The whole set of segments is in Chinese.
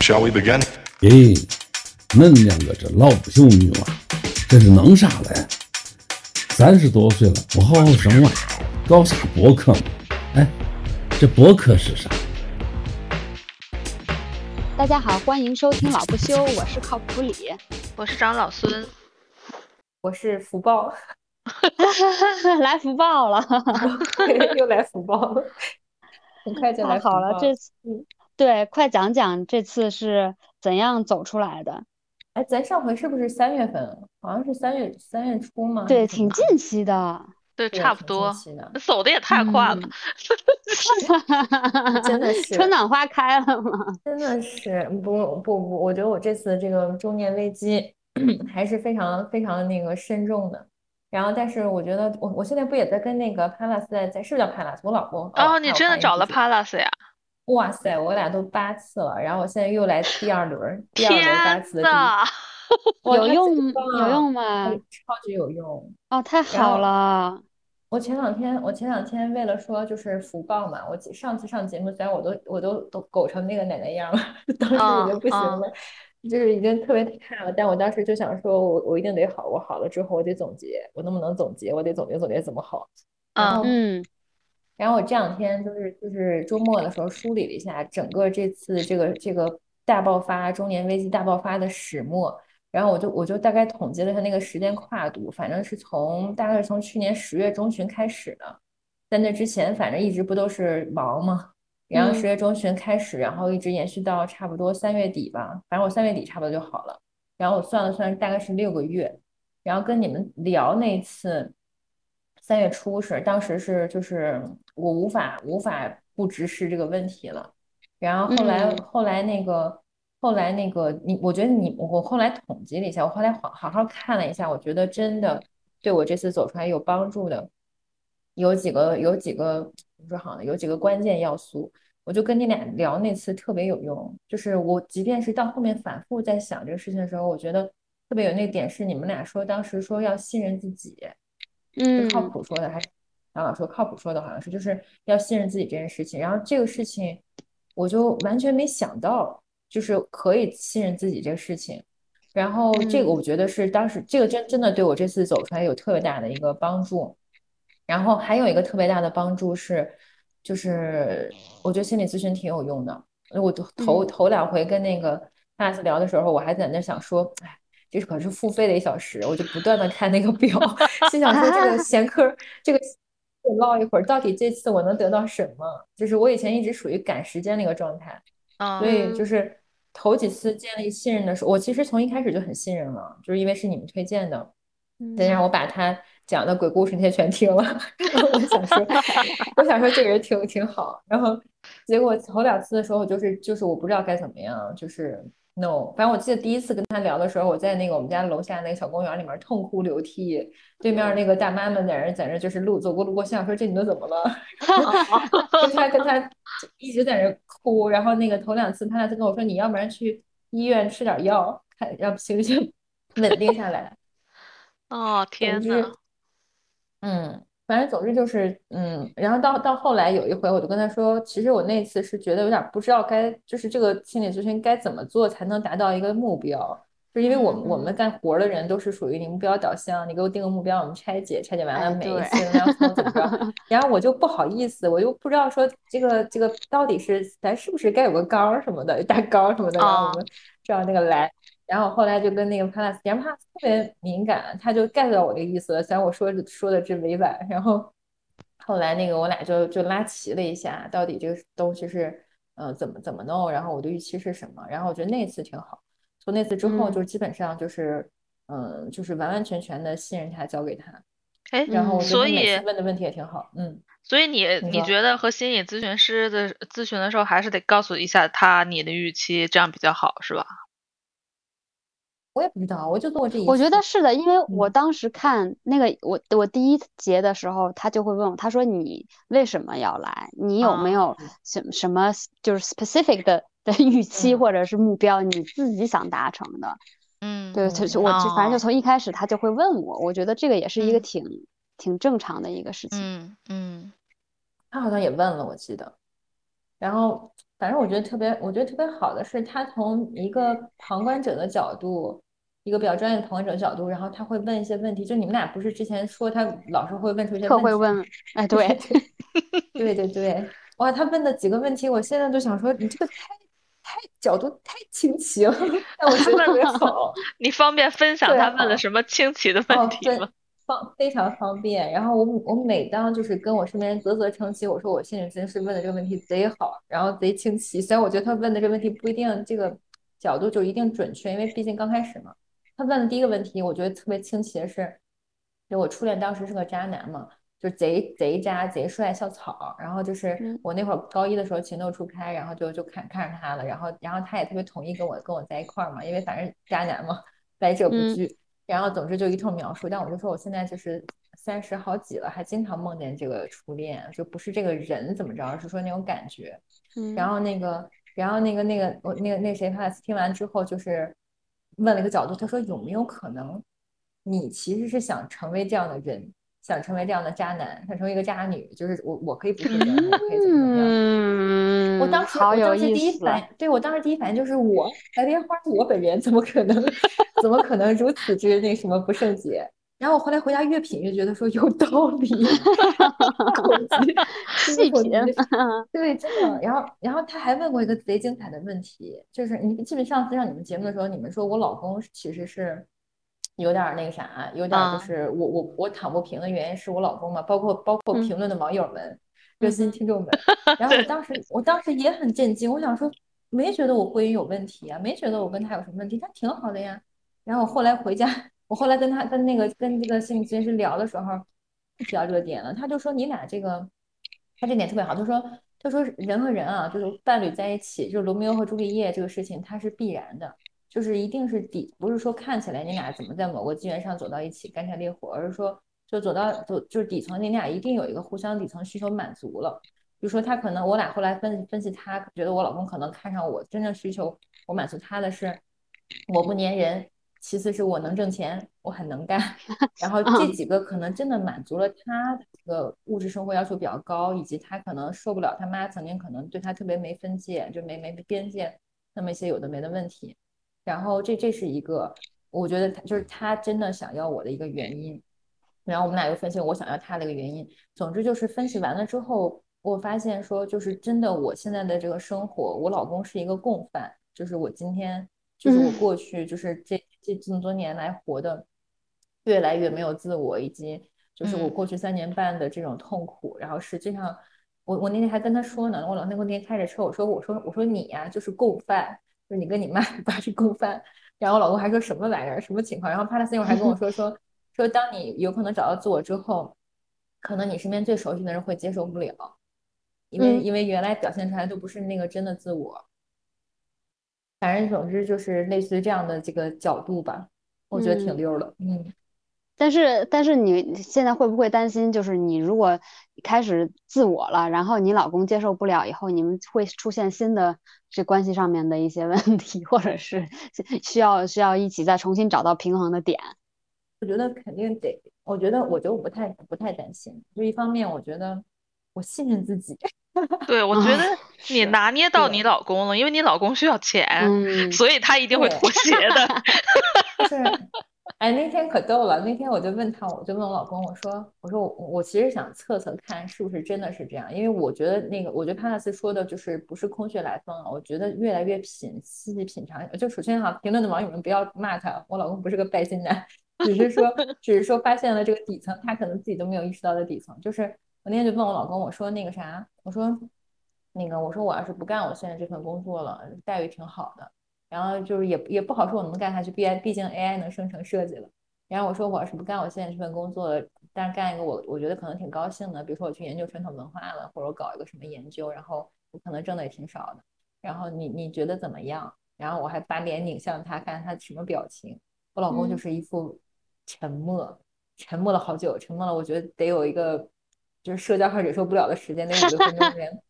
Shall we begin? 咦，恁两个这老不休女娃，这是弄啥嘞？三十多岁了，不好好生娃，搞啥博客嘛？哎，这博客是啥？大家好，欢迎收听老不休，我是靠谱李。我是长老孙，我是福报，来福报了，又来福报了，很快就来好了，这次对，快讲讲这次是怎样走出来的？哎，咱上回是不是三月份？好像是三月三月初吗？对，挺近期的，对，差不多近期的，走的也太快了。真的是 春暖花开了吗？真的是不不不，我觉得我这次这个中年危机 还是非常非常那个深重的。然后，但是我觉得我我现在不也在跟那个 Palace 在在是不是叫 Palace？我老公哦，你真的找了帕。Palace 呀？哇塞，我俩都八次了，然后我现在又来第二轮，第二轮八次的有用吗有用吗哎？超级有用。哦，太好了，我前两天，我前两天为了说就是福报嘛，我上次上节目，虽然我都我都都狗成那个奶奶样了，当时已经不行嗯了，就是已经特别差了。但我当时就想说我，我一定得好，我好了之后我得总结，我能不能总结？我得总结总结怎么好。然后嗯然后我这两天就是就是周末的时候梳理了一下整个这次这个这个大爆发中年危机大爆发的始末，然后我就我就大概统计了一下那个时间跨度，反正是从大概是从去年十月中旬开始的，在那之前反正一直不都是忙嘛，然后嗯。十月中旬开始，然后一直延续到差不多三月底吧，反正我三月底差不多就好了，然后我算了算大概是六个月，然后跟你们聊那次。三月初是当时是就是我无法无法不直视这个问题了，然后后来嗯后来那个后来那个你，我觉得你我后来统计了一下，我后来好好好看了一下，我觉得真的对我这次走出来有帮助的有几个有几个怎么说好呢？有几个关键要素，我就跟你俩聊那次特别有用，就是我即便是到后面反复在想这个事情的时候，我觉得特别有那个点是你们俩说当时说要信任自己。是嗯靠谱说的，还是杨老说靠谱说的？好像是就是要信任自己这件事情。然后这个事情，我就完全没想到，就是可以信任自己这个事情。然后这个嗯我觉得是当时这个真真的对我这次走出来有特别大的一个帮助。然后还有一个特别大的帮助是，就是我觉得心理咨询挺有用的。我头头嗯头两回跟那个 Pass 聊的时候，我还在那想说，哎。这可是付费的一小时，我就不断的看那个表，心想说这个 闲科，这个得唠一会儿，到底这次我能得到什么？就是我以前一直属于赶时间那个状态，所嗯，以就是头几次建立信任的时候，我其实从一开始就很信任了，就是因为是你们推荐的，再加上我把他讲的鬼故事那些全听了，然后我想说，我想说这个人挺挺好，然后结果头两次的时候，就是就是我不知道该怎么样，就是 no，反正我记得第一次跟他聊的时候，我在那个我们家楼下那个小公园里面痛哭流涕，对面那个大妈们在那在那就是路走过路过，心想说这女的怎么了？跟他跟他一直在那哭，然后那个头两次他俩就跟我说，你要不然去医院吃点药，看让情绪稳定下来。哦，天呐，嗯，反正总之就是，嗯，然后到到后来有一回，我就跟他说，其实我那次是觉得有点不知道该，就是这个心理咨询该怎么做才能达到一个目标，就因为我们我们干活的人都是属于你目标导向，你给我定个目标，我们拆解，拆解完哎了每一次要怎么怎么着，然后我就不好意思，我就不知道说这个这个到底是咱是不是该有个纲儿什么的，大纲什么的，然后我哦们照那个来。然后后来就跟那个 Palace，然后 Palace 特别敏感，他就 get 到我这个意思了，虽然我说说的这委婉。然后后来那个我俩就就拉齐了一下，到底这个东西是呃怎么怎么弄，然后我的预期是什么。然后我觉得那次挺好，从那次之后嗯就基本上就是嗯就是完完全全的信任他，交给他。哎，然后我所以问的问题也挺好，嗯。所以你你觉得和心理咨询师的咨询的时候，还是得告诉一下他你的预期，这样比较好，是吧？我也不知道，我就做过这一我觉得是的，因为我嗯当时看那个我我第一节的时候，他就会问我，他说你为什么要来？你有没啊有什什么就是 specific 的的预期嗯或者是目标，你自己想达成的？嗯对，就是我就反正就哦从一开始他就会问我，我觉得这个也是一个嗯挺挺正常的一个事情。嗯嗯他好像也问了，我记得。然后反正我觉得特别，我觉得特别好的是，他从一个旁观者的角度，一个比较专业的旁观者角度，然后他会问一些问题。就你们俩不是之前说他老是会问出一些特会问，哎，对，对对对，哇，他问的几个问题，我现在都想说，你这个太太角度太清奇了，但我觉得特别好。你方便分享他问了什么清奇的问题吗？方非常方便。然后我我每当就是跟我身边人啧啧称奇，我说我心理咨询师问的这个问题贼好，然后贼清晰。虽然我觉得他问的这个问题不一定这个角度就一定准确，因为毕竟刚开始嘛。他问的第一个问题，我觉得特别清奇的是，就我初恋当时是个渣男嘛。就贼贼渣贼帅校草，然后就是我那会儿高一的时候情窦初开，然后就就看看上他了，然后然后他也特别同意跟我跟我在一块儿嘛，因为反正渣男嘛，来者不拒，然后总之就一通描述，但我就说我现在就是三十好几了，还经常梦见这个初恋，就不是这个人怎么着，而是说那种感觉，然后那个然后那个那个我那个那谁帕斯听完之后就是问了一个角度，他说有没有可能你其实是想成为这样的人？想成为这样的渣男，想成为一个渣女，就是我，我可以不负责任，我可以怎么怎么样？我当时，我当时第一反应，对我当时第一反应就是我白莲花，我本人怎么可能，怎么可能如此之那什么不圣洁？然后我后来回家越品越觉得说有道理，细品，对，真的。然后，然后他还问过一个贼精彩的问题，就是你记得上次上你们节目的时候，你们说我老公其实是。有点那个啥，有点就是我我我躺不平的原因是我老公嘛，包括包括评论的网友们、热心听众们。然后我当时我当时也很震惊，我想说没觉得我婚姻有问题啊，没觉得我跟他有什么问题，他挺好的呀。然后我后来回家，我后来跟他跟那个跟这个心理咨询师聊的时候，提到这个点了，他就说你俩这个，他这点特别好，他说他说人和人啊，就是伴侣在一起，就是罗密欧和朱丽叶这个事情，它是必然的。就是一定是底，不是说看起来你俩怎么在某个资源上走到一起干柴烈火，而是说就走到走就是底层你俩一定有一个互相底层需求满足了。比如说他可能我俩后来分分析，他觉得我老公可能看上我真正需求，我满足他的是我不粘人，其次是我能挣钱，我很能干，然后这几个可能真的满足了他的这个物质生活要求比较高，以及他可能受不了他妈曾经可能对他特别没分界，就没没边界那么一些有的没的问题。然后这这是一个，我觉得他就是他真的想要我的一个原因。然后我们俩又分析我想要他的一个原因。总之就是分析完了之后，我发现说就是真的，我现在的这个生活，我老公是一个共犯。就是我今天，就是我过去，就是这这这么多年来活的越来越没有自我，以及就是我过去三年半的这种痛苦。然后实际上，我我那天还跟他说呢，我老那天开着车，我说我说我说你呀，就是共犯。就是你跟你妈 爸去共犯，然后我老公还说什么玩意儿，什么情况？然后帕拉斯那会儿还跟我说说说，当你有可能找到自我之后，可能你身边最熟悉的人会接受不了，因为因为原来表现出来都不是那个真的自我。反正总之就是类似于这样的这个角度吧，我觉得挺溜的，嗯。但是，但是你现在会不会担心，就是你如果开始自我了，然后你老公接受不了，以后你们会出现新的这关系上面的一些问题，或者是需要需要一起再重新找到平衡的点？我觉得肯定得，我觉得我觉得我不太不太担心，就一方面我觉得我信任自己。对，我觉得你拿捏到你老公了，因为你老公需要钱，所以他一定会妥协的。是。哎，那天可逗了。那天我就问他，我就问我老公，我说，我说我我其实想测测看是不是真的是这样，因为我觉得那个，我觉得帕纳斯说的就是不是空穴来风啊。我觉得越来越品细细品尝。就首先哈，评论的网友们不要骂他，我老公不是个拜金男，只是说，只是说发现了这个底层，他可能自己都没有意识到的底层。就是我那天就问我老公，我说那个啥，我说那个，我说我要是不干我现在这份工作了，待遇挺好的。然后就是也也不好说我能干下去，毕毕竟 AI 能生成设计了。然后我说我要是不干我现在这份工作，但是干一个我我觉得可能挺高兴的，比如说我去研究传统文化了，或者我搞一个什么研究，然后我可能挣的也挺少的。然后你你觉得怎么样？然后我还把脸拧向他，看他什么表情。我老公就是一副沉默，沉默了好久，沉默了，我觉得得有一个就是社交上忍受不了的时间，得五六分钟连。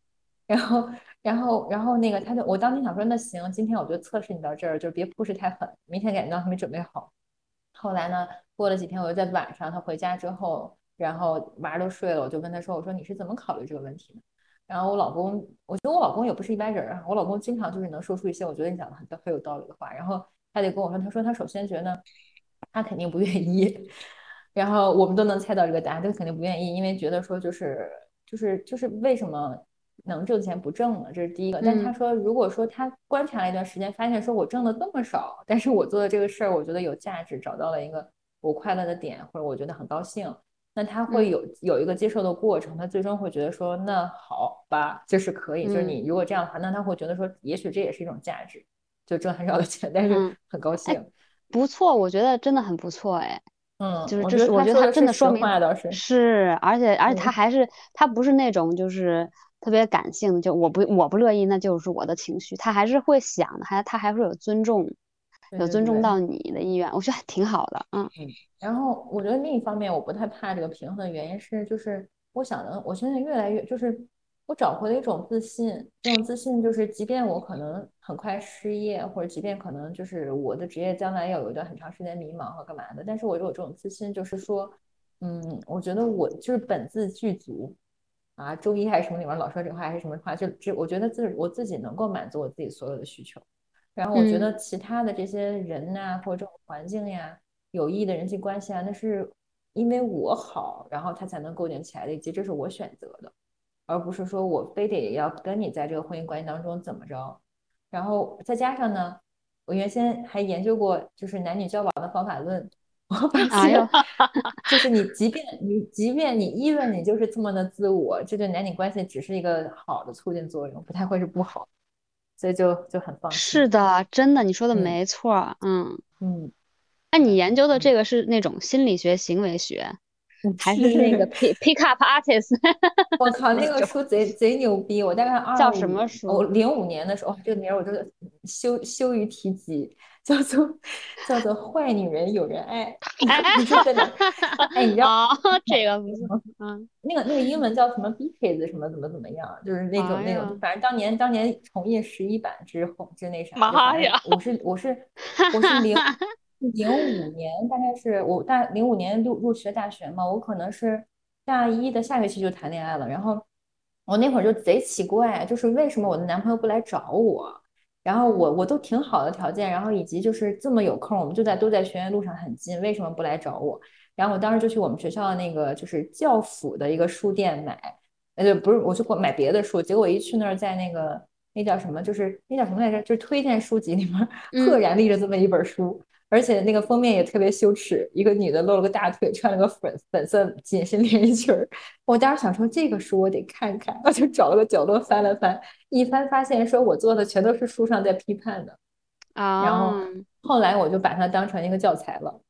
然后。然后，然后那个他就，我当天想说，那行，今天我就测试你到这儿，就别 push 太狠，明天感觉到还没准备好。后来呢，过了几天，我又在晚上，他回家之后，然后娃都睡了，我就问他说，我说你是怎么考虑这个问题的？然后我老公，我觉得我老公也不是一般人啊，我老公经常就是能说出一些我觉得你讲的很很有道理的话，然后他得跟我说，他说他首先觉得他肯定不愿意，然后我们都能猜到这个答案，他肯定不愿意，因为觉得说就是就是就是为什么能挣钱不挣了？这是第一个。但他说，如果说他观察了一段时间，发现说我挣的这么少，但是我做的这个事儿，我觉得有价值，找到了一个我快乐的点，或者我觉得很高兴。那他会有有一个接受的过程，他最终会觉得说，那好吧，就是可以，就是你如果这样的话，那他会觉得说，也许这也是一种价值，就挣很少的钱，但是很高兴，不错，我觉得真的很不错，哎，嗯，就是这是我觉得他真的说明是是，而且而且他还是他不是那种就是特别感性的，就我不我不乐意，那就是我的情绪，他还是会想的，还他还会有尊重。有尊重到你的意愿，我觉得还挺好的，嗯嗯。然后我觉得另一方面，我不太怕这个平衡的原因是，就是我想的，我现在越来越就是我找回了一种自信，这种自信就是，即便我可能很快失业，或者即便可能就是我的职业将来要有一段很长时间迷茫和干嘛的，但是我有这种自信，就是说，嗯，我觉得我就是本自具足啊，周一还是什么里面老说这话还是什么话，就只我觉得自我自己能够满足我自己所有的需求。然后我觉得其他的这些人呐，或者这种环境呀，有意义的人际关系啊，那是因为我好，然后他才能构建起来的，以及这是我选择的，而不是说我非得要跟你在这个婚姻关系当中怎么着。然后再加上呢，我原先还研究过就是男女交往的方法论，我发现就是你即便你即便你议论你就是这么的自我，这对男女关系只是一个好的促进作用，不太会是不好。所以就就很放心。是的，真的，你说的没错。嗯嗯。那你研究的这个是那种心理学、行为学，还是那个 pick pick up artist？我靠，那个书贼贼牛逼！我大概二叫什么书？我零五年的时候，这个名儿我就羞羞于提及。叫做叫做坏女人有人爱，你知道的。哎，你知道这个不错。嗯，那个那个英文叫什么 b k s 什么怎么怎么样，就是那种那种，反正当年当年重印十一版之后之那啥。妈呀！我是我是我是零 零五年，大概是我大零五年入入学大学嘛，我可能是大一的下学期就谈恋爱了，然后我那会儿就贼奇怪，就是为什么我的男朋友不来找我？然后我我都挺好的条件，然后以及就是这么有空，我们就在都在学院路上很近，为什么不来找我？然后我当时就去我们学校的那个就是教辅的一个书店买，呃就不是，我去买别的书，结果一去那儿，在那个那叫什么，就是那叫什么来着，就是推荐书籍里面赫然立着这么一本书。而且那个封面也特别羞耻，一个女的露了个大腿，穿了个粉粉色紧身连衣裙儿。我当时想说这个书我得看看，我就找了个角落翻了翻，一翻发现说我做的全都是书上在批判的啊。然后后来我就把它当成一个教材了，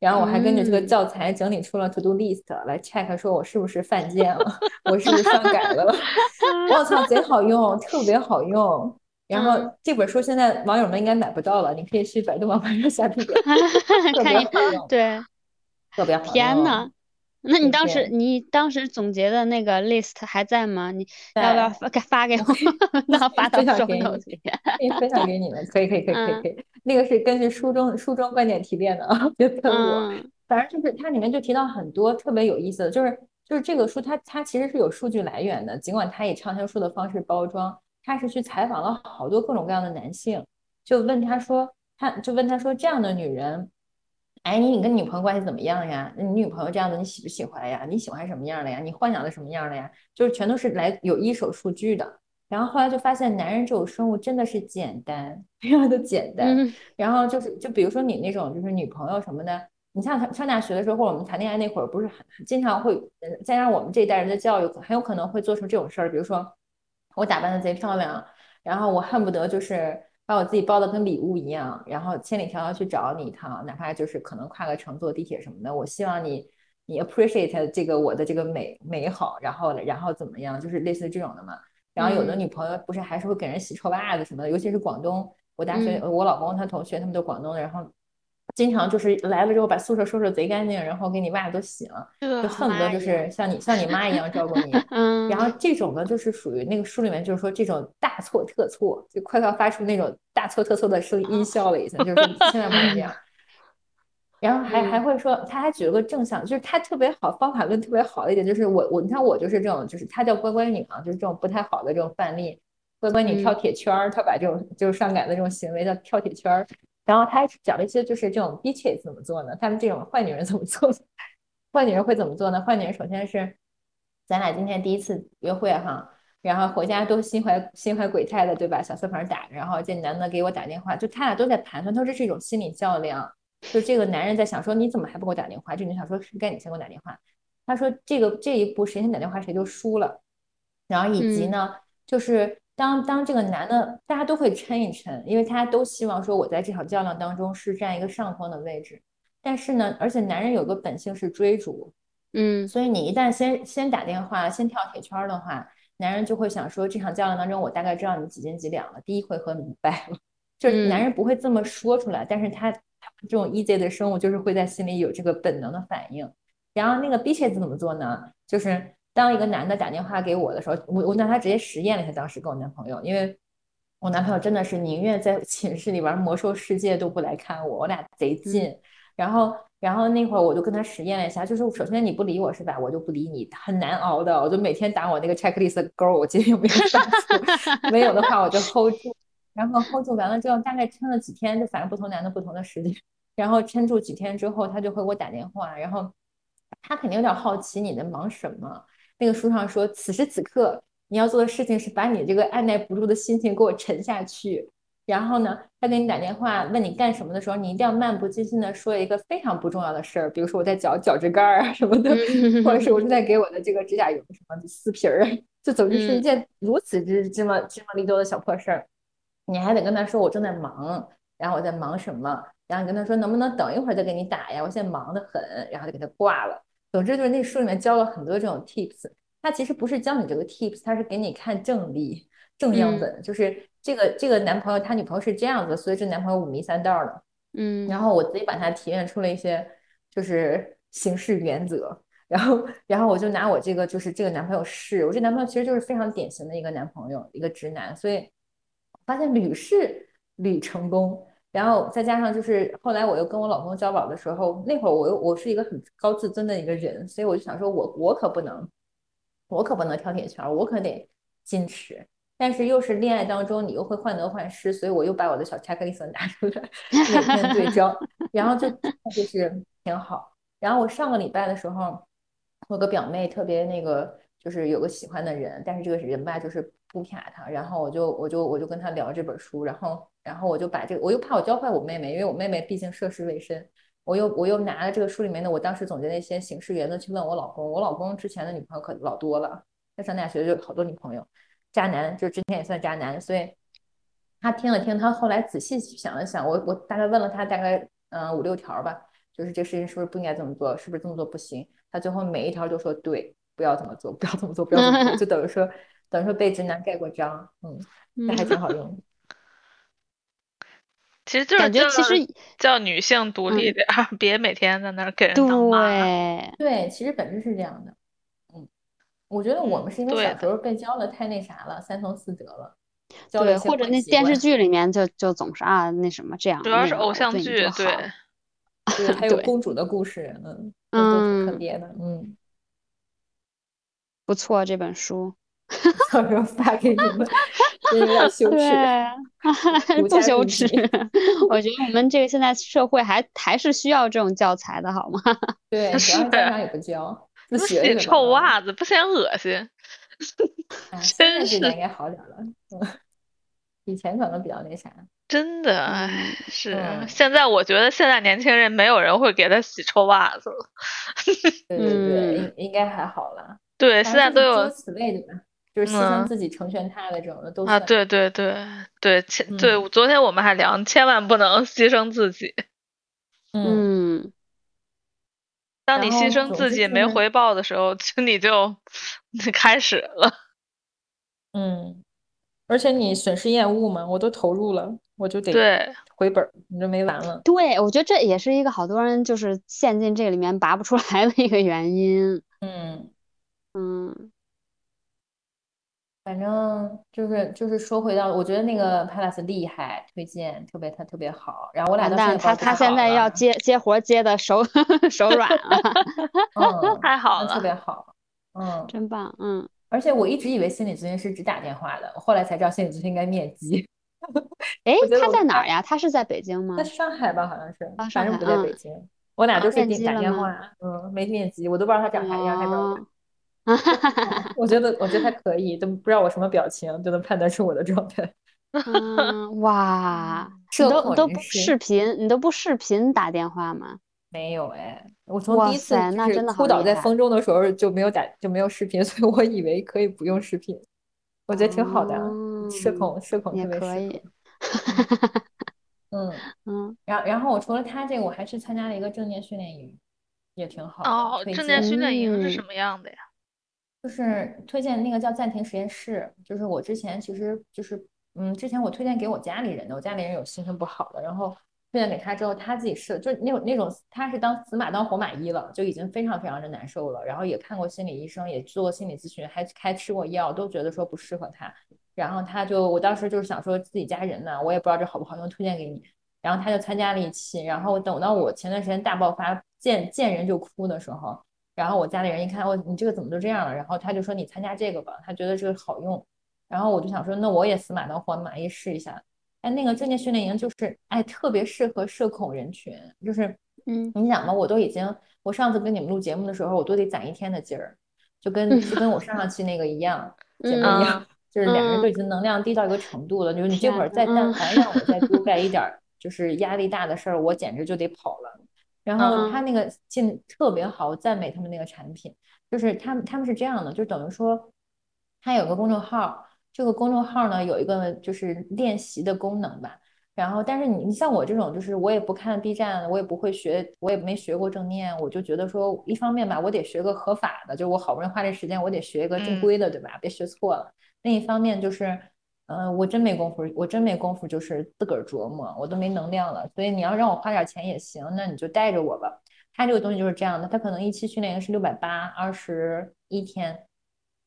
然后我还根据这个教材整理出了 to do list 来 check，说我是不是犯贱了，我是不是篡改了？我操，贼好用，特别好用。然后这本书现在网友们应该买不到了，你可以去百度网盘上下批点，特别好用。对，特别好。天呐，那你当时你当时总结的那个 list 还在吗？你要不要发发给我？那发到手给你，可以分享给你们。可以可以可以可以可以。那个是根据书中书中观点提炼的啊，别喷我。反正就是它里面就提到很多特别有意思的，就是就是这个书它它其实是有数据来源的，尽管它以畅销书的方式包装。他是去采访了好多各种各样的男性，就问他说，他就问他说，这样的女人，哎，你你跟女朋友关系怎么样呀？你女朋友这样的你喜不喜欢呀？你喜欢什么样的呀？你幻想的什么样的呀？就是全都是来有一手数据的。然后后来就发现，男人这种生物真的是简单，非常的简单。然后就是，就比如说你那种就是女朋友什么的，你像上上大学的时候，或者我们谈恋爱那会儿，不是很经常会，再加上我们这一代人的教育，很有可能会做出这种事儿，比如说。我打扮的贼漂亮，然后我恨不得就是把我自己包的跟礼物一样，然后千里迢迢去找你一趟，哪怕就是可能跨个城坐地铁什么的。我希望你你 appreciate 这个我的这个美美好，然后然后怎么样，就是类似这种的嘛。然后有的女朋友不是还是会给人洗臭袜子什么的，尤其是广东，我大学我老公他同学他们都广东的，然后。经常就是来了之后把宿舍收拾贼干净，然后给你袜子都洗了，就恨不得就是像你像你妈一样照顾你。嗯，然后这种呢，就是属于那个书里面就是说这种大错特错，就快要发出那种大错特错的声音笑了，一下就是千万不能这样。然后还还会说，他还举了个正向，就是他特别好方法论特别好的一点，就是我我你看我就是这种，就是他叫乖乖女啊，就是这种不太好的这种范例。乖乖女跳铁圈儿，他把这种就是上赶的这种行为叫跳铁圈儿。然后他还讲了一些就是这种 bitches 怎么做呢？他们这种坏女人怎么做？坏女人会怎么做呢？坏女人首先是咱俩今天第一次约会哈，然后回家都心怀心怀鬼胎的，对吧？小色盘打，然后这男的给我打电话，就他俩都在盘算，他说这是一种心理较量。就这个男人在想说，你怎么还不给我打电话？这女想说，是该你先给我打电话。他说，这个这一步谁先打电话谁就输了。然后以及呢，就是当当这个男的，大家都会抻一抻，因为大家都希望说我在这场较量当中是占一个上风的位置。但是呢，而且男人有个本性是追逐，嗯，所以你一旦先先打电话，先跳铁圈的话，男人就会想说，这场较量当中我大概知道你几斤几两了，第一回合你败了。就是男人不会这么说出来，但是他。这种 easy 的生物就是会在心里有这个本能的反应，然后那个 bitches 怎么做呢？就是当一个男的打电话给我的时候，我我拿他直接实验了一下，当时跟我男朋友，因为我男朋友真的是宁愿在寝室里玩魔兽世界都不来看我，我俩贼近。然后然后那会儿我就跟他实验了一下，就是首先你不理我是吧？我就不理你，很难熬的，我就每天打我那个 checklist 勾，我今天有没有上 错？没有的话我就 hold 住。然后 hold 住完了之后，大概撑了几天，就反正不同男的不同的时间。然后撑住几天之后，他就会给我打电话。然后他肯定有点好奇你在忙什么。那个书上说，此时此刻你要做的事情是把你这个按耐不住的心情给我沉下去。然后呢，他给你打电话问你干什么的时候，你一定要漫不经心的说一个非常不重要的事儿，比如说我在绞脚趾盖儿啊什么的，或者是我正 在给我的这个指甲油什么撕皮儿，就总之是一件如此之芝麻芝麻绿豆的小破事儿。你还得跟他说我正在忙，然后我在忙什么，然后你跟他说能不能等一会儿再给你打呀？我现在忙得很，然后就给他挂了。总之就是那书里面教了很多这种 tips，他其实不是教你这个 tips，他是给你看正例、正样本，就是这个这个男朋友他女朋友是这样子，所以这男朋友五迷三道的。嗯，然后我自己把它提炼出了一些就是行事原则，然后然后我就拿我这个就是这个男朋友试，我这男朋友其实就是非常典型的一个男朋友，一个直男，所以。发现屡试屡成功，然后再加上就是后来我又跟我老公交往的时候，那会儿我又我是一个很高自尊的一个人，所以我就想说，我我可不能，我可不能挑铁圈，我可得矜持。但是又是恋爱当中，你又会患得患失，所以我又把我的小 checklist 拿出来，每天对焦，然后就就是挺好。然后我上个礼拜的时候，我个表妹特别那个，就是有个喜欢的人，但是这个人吧，就是。不啪他，然后我就我就我就跟他聊这本书，然后然后我就把这个，我又怕我教坏我妹妹，因为我妹妹毕竟涉世未深，我又我又拿了这个书里面的我当时总结的一些行事原则去问我老公，我老公之前的女朋友可老多了，在上大学就好多女朋友，渣男，就之前也算渣男，所以他听了听，他后来仔细想了想，我我大概问了他大概嗯五六条吧，就是这事情是不是不应该这么做，是不是这么做不行，他最后每一条都说对，不要这么做，不要这么做，不要这么做，就等于说。等于说被直男盖过章，嗯，那还挺好用。其实就是感觉其实叫女性独立点，别每天在那儿给人当妈。对对，其实本质是这样的。嗯，我觉得我们是因为小时候被教的太那啥了，三从四德了。对，或者那电视剧里面就就总是啊那什么这样。主要是偶像剧，对。对，还有公主的故事，嗯，都挺特别的，嗯。不错，这本书。到时候发给你们，有点羞耻，不羞耻。我觉得我们这个现在社会还还是需要这种教材的，好吗？对，是家长也不教，自洗臭袜子不嫌恶心。真是应该好点了，以前可能比较那啥。真的，哎，是现在我觉得现在年轻人没有人会给他洗臭袜子了。对对对，应应该还好了。对，现在都有此类的吧。就是牺牲自己成全他的这种的都啊，对对对对，千对，昨天我们还聊，千万不能牺牲自己。嗯，当你牺牲自己没回报的时候，你就开始了。嗯，而且你损失厌恶嘛，我都投入了，我就得对回本，你就没完了。对，我觉得这也是一个好多人就是陷进这里面拔不出来的一个原因。嗯嗯。反正就是就是说回到，我觉得那个 Palace 厉害，推荐特别他特别好。然后我俩都他他现在要接接活接的手手软了，嗯，太好了，特别好，嗯，真棒，嗯。而且我一直以为心理咨询师只打电话的，后来才知道心理咨询应该面基。哎，他在哪儿呀？他是在北京吗？在上海吧，好像是，反正不在北京。我俩都是打电话，嗯，没面基，我都不知道他长啥样，他长。我 觉得，我觉得还可以，都不知道我什么表情，就能判断出我的状态。嗯，哇，你都都不视频，你都不视频打电话吗？没有哎，我从第一次就是哭倒在风中的时候就没有打，就没有视频，所以我以为可以不用视频。我觉得挺好的，社恐，社恐特别可以。嗯嗯，然然后我除了他这个，我还去参加了一个正念训练营，也挺好。哦，正念训练营是什么样的呀？就是推荐那个叫暂停实验室，就是我之前其实就是，嗯，之前我推荐给我家里人的，我家里人有心情不好的，然后推荐给他之后，他自己试，就那种那种，他是当死马当活马医了，就已经非常非常的难受了，然后也看过心理医生，也做过心理咨询，还还吃过药，都觉得说不适合他，然后他就，我当时就是想说自己家人呢，我也不知道这好不好用，推荐给你，然后他就参加了一期，然后等到我前段时间大爆发，见见人就哭的时候。然后我家里人一看，我你这个怎么就这样了？然后他就说你参加这个吧，他觉得这个好用。然后我就想说，那我也死马当活马医试一下。哎，那个正念训练营就是哎，特别适合社恐人群，就是嗯，你想嘛，我都已经，我上次跟你们录节目的时候，我都得攒一天的劲儿，就跟就跟我上上期那个一样，姐妹一样，就是两个人都已经能量低到一个程度了，就是你这会儿再但凡让我再多 干一点，就是压力大的事儿，我简直就得跑了。然后他那个进特别好，赞美他们那个产品，就是他们他们是这样的，就等于说，他有个公众号，这个公众号呢有一个就是练习的功能吧。然后，但是你你像我这种，就是我也不看 B 站，我也不会学，我也没学过正念，我就觉得说，一方面吧，我得学个合法的，就我好不容易花这时间，我得学一个正规的，对吧？别学错了。另一方面就是。嗯，我真没功夫，我真没功夫，就是自个儿琢磨，我都没能量了。所以你要让我花点钱也行，那你就带着我吧。他这个东西就是这样的，他可能一期训练营是六百八，二十一天。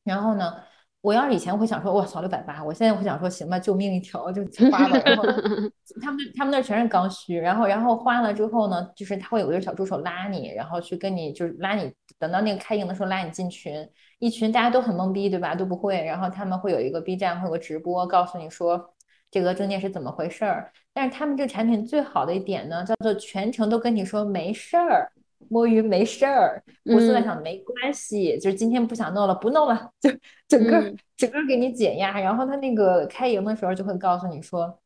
然后呢，我要是以前会想说，我操，六百八，我现在会想说，行吧，救命一条就花了。然后 他们他们那全是刚需，然后然后花了之后呢，就是他会有一个小助手拉你，然后去跟你就是拉你，等到那个开营的时候拉你进群。一群大家都很懵逼，对吧？都不会，然后他们会有一个 B 站，会有个直播，告诉你说这个证件是怎么回事儿。但是他们这个产品最好的一点呢，叫做全程都跟你说没事儿，摸鱼没事儿。我现在想没关系，就是今天不想弄了，不弄了，就整个整个给你减压。然后他那个开营的时候就会告诉你说，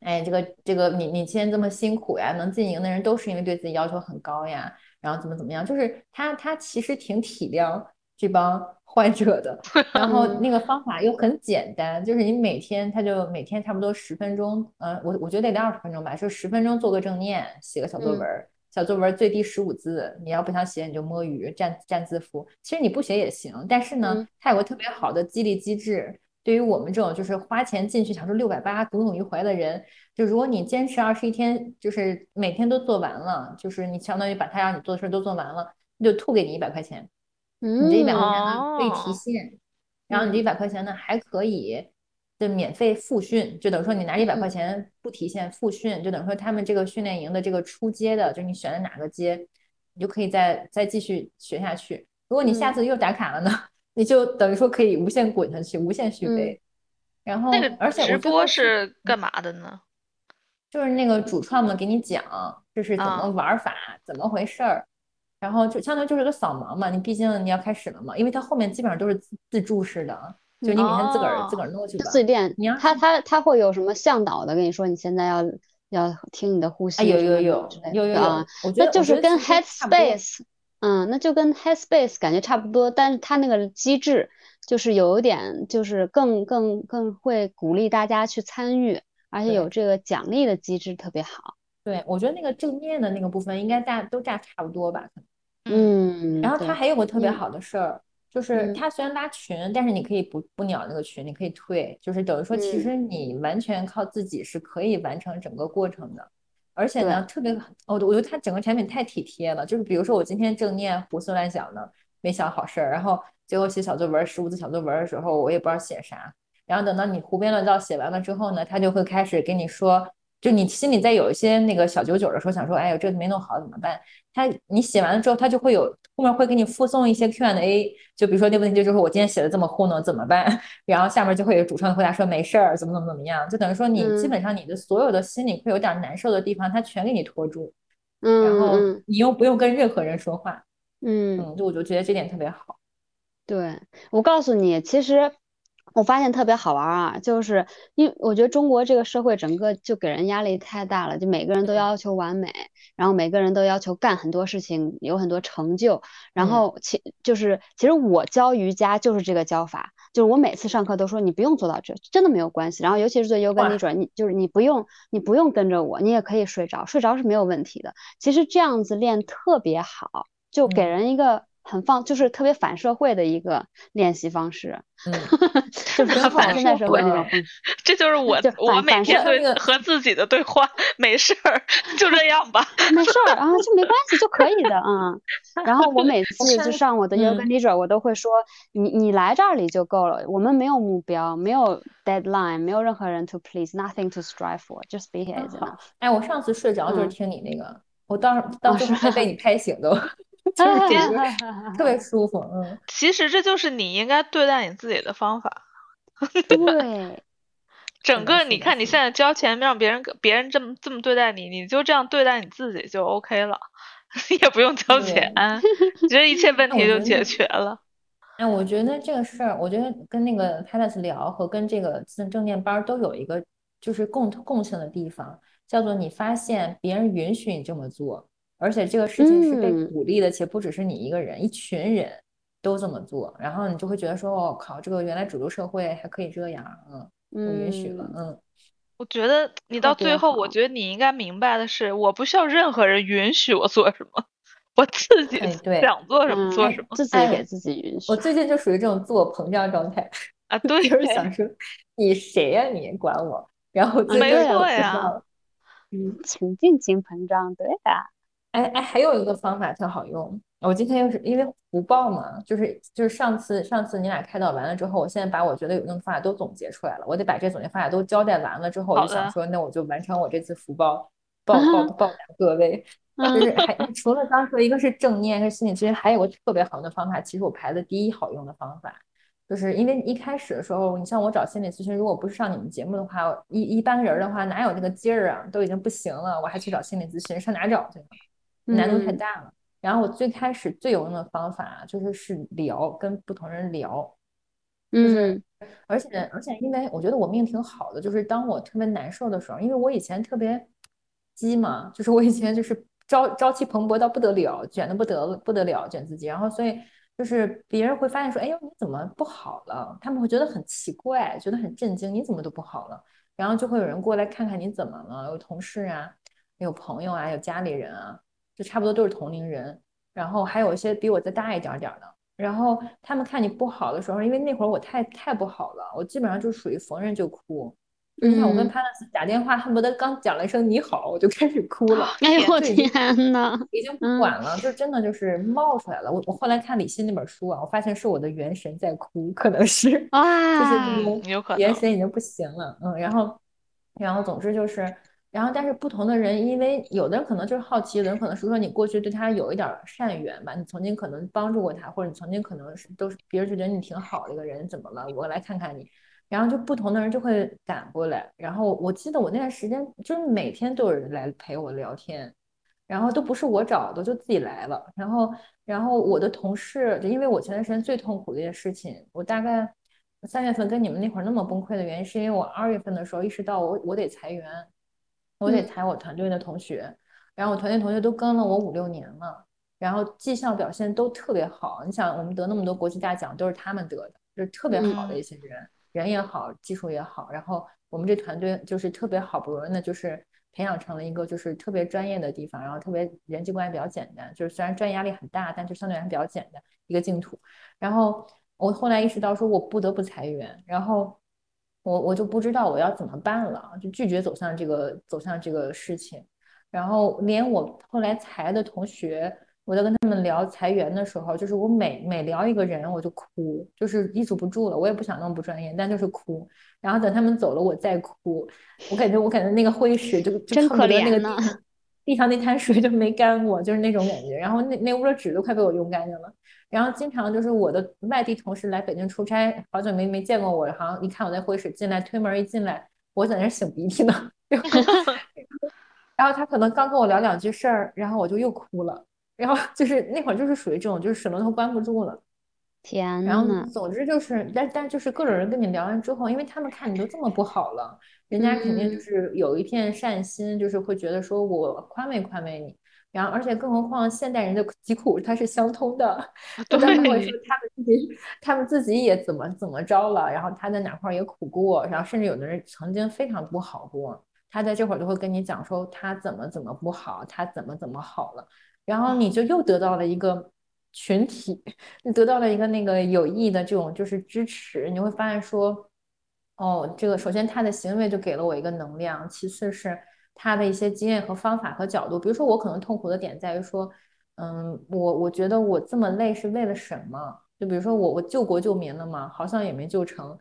哎，这个这个你你今天这么辛苦呀，能进营的人都是因为对自己要求很高呀，然后怎么怎么样，就是他他其实挺体谅。这帮 患者的，然后那个方法又很简单，就是你每天他就每天差不多十分钟，嗯，我我觉得得二十分钟吧，就十分钟做个正念，写个小作文，小作文最低十五字，你要不想写你就摸鱼占占字符，其实你不写也行，但是呢，它有个特别好的激励机制，对于我们这种就是花钱进去想说六百八耿耿于怀的人，就如果你坚持二十一天，就是每天都做完了，就是你相当于把他让你做的事都做完了，就吐给你一百块钱。你这一百块钱呢可以提现，然后你这一百块钱呢还可以就免费复训，就等于说你拿一百块钱不提现复训，就等于说他们这个训练营的这个出阶的，就你选的哪个阶，你就可以再再继续学下去。如果你下次又打卡了呢，你就等于说可以无限滚下去，无限续费。然后，而且直播是干嘛的呢？就是那个主创们给你讲这是怎么玩法，怎么回事儿。然后就相当于就是个扫盲嘛，你毕竟你要开始了嘛，因为它后面基本上都是自自助式的，就你每天自个儿自个儿弄去吧。自练，你要他他他会有什么向导的跟你说，你现在要要听你的呼吸。有有有有有啊，那就是跟 Headspace，嗯，那就跟 Headspace 感觉差不多，但是它那个机制就是有一点就是更更更会鼓励大家去参与，而且有这个奖励的机制特别好。对，我觉得那个正念的那个部分应该大都炸差不多吧。嗯，然后他还有个特别好的事儿，就是他虽然拉群，但是你可以不不鸟那个群，你可以退，就是等于说其实你完全靠自己是可以完成整个过程的。而且呢，特别，我我觉得他整个产品太体贴了，就是比如说我今天正念胡思乱想呢，没想好事儿，然后结果写小作文十五字小作文的时候，我也不知道写啥，然后等到你胡编乱造写完了之后呢，他就会开始跟你说。就你心里在有一些那个小九九的时候，想说，哎呦，这没弄好怎么办？他你写完了之后，他就会有后面会给你附送一些 Q&A，就比如说那问题就是我今天写的这么糊弄怎么办？然后下面就会有主创回答说没事儿，怎么怎么怎么样？就等于说你基本上你的所有的心里会有点难受的地方，他全给你拖住，嗯，然后你又不用跟任何人说话，嗯嗯，就我就觉得这点特别好。对我告诉你，其实。我发现特别好玩啊，就是因为我觉得中国这个社会整个就给人压力太大了，就每个人都要求完美，然后每个人都要求干很多事情，有很多成就。然后其就是其实我教瑜伽就是这个教法，就是我每次上课都说你不用做到这，真的没有关系。然后尤其是做 yoga nidra，你就是你不用你不用跟着我，你也可以睡着，睡着是没有问题的。其实这样子练特别好，就给人一个。很放，就是特别反社会的一个练习方式，嗯，就是很反现代社会那种。这就是我我每天对和自己的对话，没事儿，就这样吧，没事儿啊，就没关系，就可以的啊。然后我每次就上我的 yoga leader，我都会说，你你来这里就够了，我们没有目标，没有 deadline，没有任何人 to please，nothing to strive for，just be here is enough。哎，我上次睡着就是听你那个，我当当时还被你拍醒都。就是 特别舒服，嗯。其实这就是你应该对待你自己的方法。对，整个你看你现在交钱让别人别人这么这么对待你，你就这样对待你自己就 OK 了，也不用交钱，觉得一切问题就解决了。哎，我觉得这个事儿，我觉得跟那个 Palace 聊和跟这个自正念班都有一个就是共共性的地方，叫做你发现别人允许你这么做。而且这个事情是被鼓励的，且不只是你一个人，一群人都这么做，然后你就会觉得说：“我靠，这个原来主流社会还可以这样，嗯，我允许了，嗯。”我觉得你到最后，我觉得你应该明白的是，我不需要任何人允许我做什么，我自己想做什么做什么，自己给自己允许。我最近就属于这种自我膨胀状态啊，对，就是想说：“你谁呀？你管我？”然后没错呀，嗯，请尽情膨胀，对的。哎哎，还有一个方法特好用。我今天又是因为福报嘛，就是就是上次上次你俩开导完了之后，我现在把我觉得有用的方法都总结出来了。我得把这总结方法都交代完了之后，我就想说，那我就完成我这次福报报报报答各位。就是还 除了刚说一个是正念是心理咨询，还有个特别好的方法，其实我排的第一好用的方法，就是因为一开始的时候，你像我找心理咨询，如果不是上你们节目的话，一一般人的话哪有那个劲儿啊？都已经不行了，我还去找心理咨询，上哪找去呢？难度太大了。然后我最开始最有用的方法就是是聊，跟不同人聊，就是而且而且因为我觉得我命挺好的，就是当我特别难受的时候，因为我以前特别鸡嘛，就是我以前就是朝朝气蓬勃到不得了，卷的不得不得了，卷自己。然后所以就是别人会发现说，哎呦你怎么不好了？他们会觉得很奇怪，觉得很震惊，你怎么都不好了？然后就会有人过来看看你怎么了，有同事啊，有朋友啊，有家里人啊。就差不多都是同龄人，然后还有一些比我再大一点点的，然后他们看你不好的时候，因为那会儿我太太不好了，我基本上就属于逢人就哭。你看我跟潘老师打电话，恨不得刚讲了一声你好，我就开始哭了。哎呦我天呐，已经不管了，就真的就是冒出来了。我我后来看李欣那本书啊，我发现是我的元神在哭，可能是啊，就是元神已经不行了。嗯，然后然后总之就是。然后，但是不同的人，因为有的人可能就是好奇，有的人可能是说你过去对他有一点善缘吧，你曾经可能帮助过他，或者你曾经可能是都是别人就觉得你挺好的一个人，怎么了？我来看看你。然后就不同的人就会赶过来。然后我记得我那段时间就是每天都有人来陪我聊天，然后都不是我找的，就自己来了。然后，然后我的同事，就因为我前段时间最痛苦的一件事情，我大概三月份跟你们那会儿那么崩溃的原因，是因为我二月份的时候意识到我我得裁员。我得裁我团队的同学，然后我团队同学都跟了我五六年了，然后绩效表现都特别好。你想，我们得那么多国际大奖，都是他们得的，就是特别好的一些人，人也好，技术也好。然后我们这团队就是特别好不容易的，就是培养成了一个就是特别专业的地方，然后特别人际关系比较简单，就是虽然专业压力很大，但就相对来说比较简单一个净土。然后我后来意识到，说我不得不裁员，然后。我我就不知道我要怎么办了，就拒绝走向这个走向这个事情，然后连我后来裁的同学，我在跟他们聊裁员的时候，就是我每每聊一个人我就哭，就是抑制不住了。我也不想那么不专业，但就是哭。然后等他们走了，我再哭。我感觉我感觉那个会议室就就可怜那个地地上那滩水就没干过，就是那种感觉。然后那那屋的纸都快被我用干净了。然后经常就是我的外地同事来北京出差，好久没没见过我，好像一看我在会议室进来，推门一进来，我在那擤鼻涕呢。然后他可能刚跟我聊两句事儿，然后我就又哭了。然后就是那会儿就是属于这种，就是水龙头关不住了。天然后总之就是，但但就是各种人跟你聊完之后，因为他们看你都这么不好了，人家肯定就是有一片善心，就是会觉得说我宽慰宽慰你。然后而且更何况现代人的疾苦它是相通的，他们会说他们自己他们自己也怎么怎么着了，然后他在哪块也苦过，然后甚至有的人曾经非常不好过，他在这会儿就会跟你讲说他怎么怎么不好，他怎么怎么好了。然后你就又得到了一个群体，你得到了一个那个有益的这种就是支持，你会发现说，哦，这个首先他的行为就给了我一个能量，其次是他的一些经验和方法和角度，比如说我可能痛苦的点在于说，嗯，我我觉得我这么累是为了什么？就比如说我我救国救民了嘛，好像也没救成。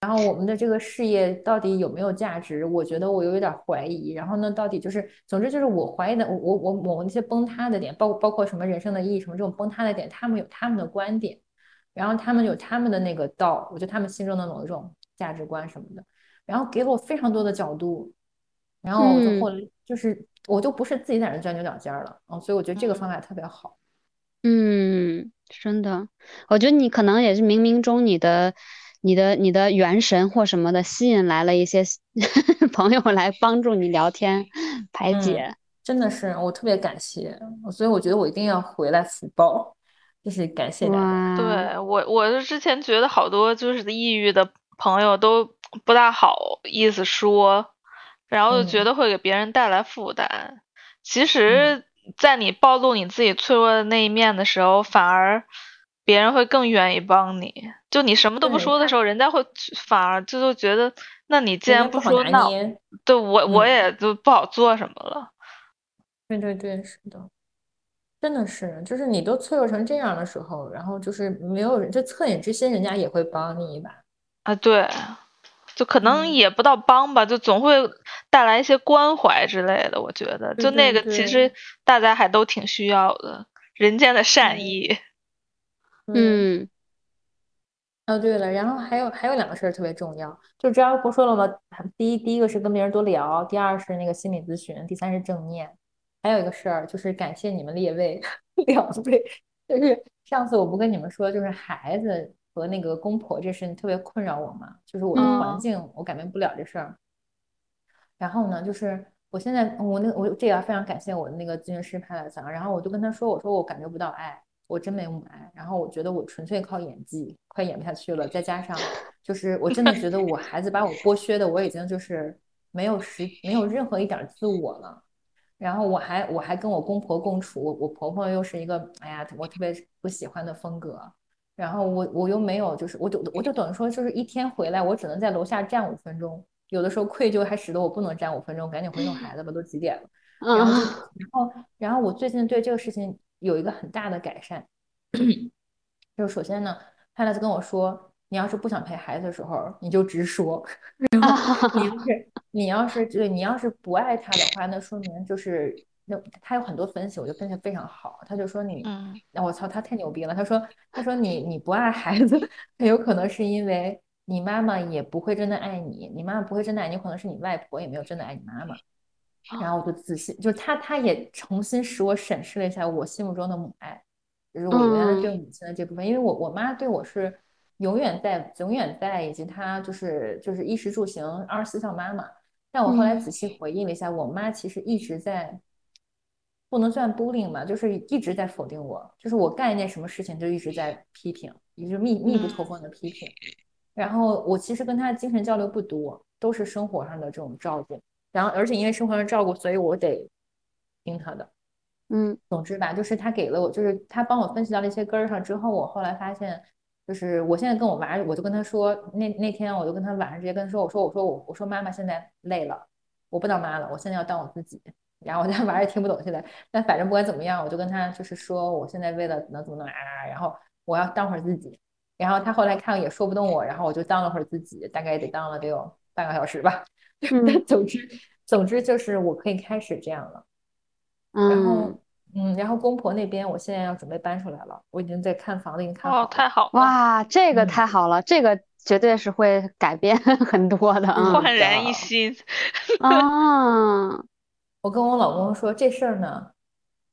然后我们的这个事业到底有没有价值？我觉得我有一点怀疑。然后呢，到底就是，总之就是我怀疑的，我我某那些崩塌的点，包括包括什么人生的意义什么这种崩塌的点，他们有他们的观点，然后他们有他们的那个道，我觉得他们心中的某一种价值观什么的，然后给了我非常多的角度，然后我就后来就是我就不是自己在那钻牛角尖了，嗯，所以我觉得这个方法特别好。嗯，真的，我觉得你可能也是冥冥中你的。你的你的元神或什么的吸引来了一些 朋友来帮助你聊天排解，真的是我特别感谢，所以我觉得我一定要回来福报，就是感谢大家。对我，我是之前觉得好多就是抑郁的朋友都不大好意思说，然后就觉得会给别人带来负担。其实，在你暴露你自己脆弱的那一面的时候，反而。别人会更愿意帮你，就你什么都不说的时候，人家会反而就就觉得，那你既然不说，那对我我也就不好做什么了。对对对，是的，真的是，就是你都脆弱成这样的时候，然后就是没有人，就恻隐之心，人家也会帮你一把啊。对，就可能也不到帮吧，就总会带来一些关怀之类的。我觉得，就那个其实大家还都挺需要的，人间的善意。嗯，哦对了，然后还有还有两个事儿特别重要，就之前不说了吗？第一第一个是跟别人多聊，第二是那个心理咨询，第三是正念。还有一个事儿就是感谢你们列位 两位，就是上次我不跟你们说，就是孩子和那个公婆这事情特别困扰我嘛，就是我的环境我改变不了这事儿。然后呢，就是我现在我那我这也要非常感谢我的那个咨询师派来讲，然后我就跟他说，我说我感觉不到爱。我真没母爱，然后我觉得我纯粹靠演技，快演不下去了。再加上，就是我真的觉得我孩子把我剥削的，我已经就是没有时没有任何一点自我了。然后我还我还跟我公婆共处，我我婆婆又是一个哎呀，我特别不喜欢的风格。然后我我又没有，就是我就我就等于说，就是一天回来，我只能在楼下站五分钟。有的时候愧疚还使得我不能站五分钟，赶紧回弄孩子吧，都几点了。然后然后然后我最近对这个事情。有一个很大的改善，就首先呢，泰勒斯跟我说，你要是不想陪孩子的时候，你就直说。然后你要是你要是对你要是不爱他的话，那说明就是那他有很多分析，我觉得分析非常好。他就说你，那我操，他太牛逼了。他说他说你你不爱孩子，很有可能是因为你妈妈也不会真的爱你，你妈妈不会真的爱你，可能是你外婆也没有真的爱你妈妈。然后我就仔细，就是他，他也重新使我审视了一下我心目中的母爱，就是我原来对母亲的这部分，因为我我妈对我是永远在，永远在，以及她就是就是衣食住行二十四孝妈妈。但我后来仔细回忆了一下，我妈其实一直在，不能算 bullying 吧，就是一直在否定我，就是我干一件什么事情就一直在批评，也就密密不透风的批评。然后我其实跟她精神交流不多，都是生活上的这种照顾。然后，而且因为生活上照顾，所以我得听他的。嗯，总之吧，就是他给了我，就是他帮我分析到了一些根儿上之后，我后来发现，就是我现在跟我娃，我就跟他说，那那天我就跟他晚上直接跟他说，我说我说我我说妈妈现在累了，我不当妈了，我现在要当我自己。然后我家娃也听不懂现在，但反正不管怎么样，我就跟他就是说，我现在为了能怎么怎么啊，然后我要当会儿自己。然后他后来看也说不动我，然后我就当了会儿自己，大概得当了得有半个小时吧。但总之，总之就是我可以开始这样了。然后，嗯，然后公婆那边，我现在要准备搬出来了，我已经在看房子，已经看好了。哦，太好了！哇，这个太好了，这个绝对是会改变 很多的，焕然一新。啊，我跟我老公说这事儿呢。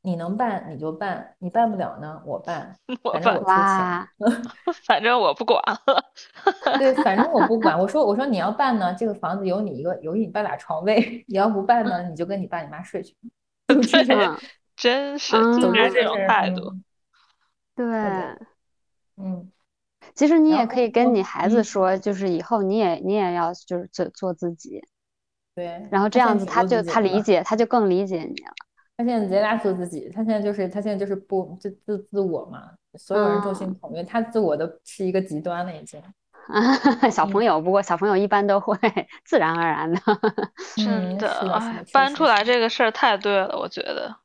你能办你就办，你办不了呢，我办，反正我出钱，反正我不管了。对，反正我不管。我说我说你要办呢，这个房子有你一个有你爸俩床位；你要不办呢，你就跟你爸你妈睡去。真是，总之这种态度。对，嗯，其实你也可以跟你孩子说，就是以后你也你也要就是做做自己。对，然后这样子他就他理解他就更理解你了。他现在直接拉做自己，他现在就是他现在就是不就自自我嘛，所有人众星捧月，他自我的是一个极端了已经。小朋友，不过小朋友一般都会自然而然的。真的，搬出来这个事儿太对了，我觉得。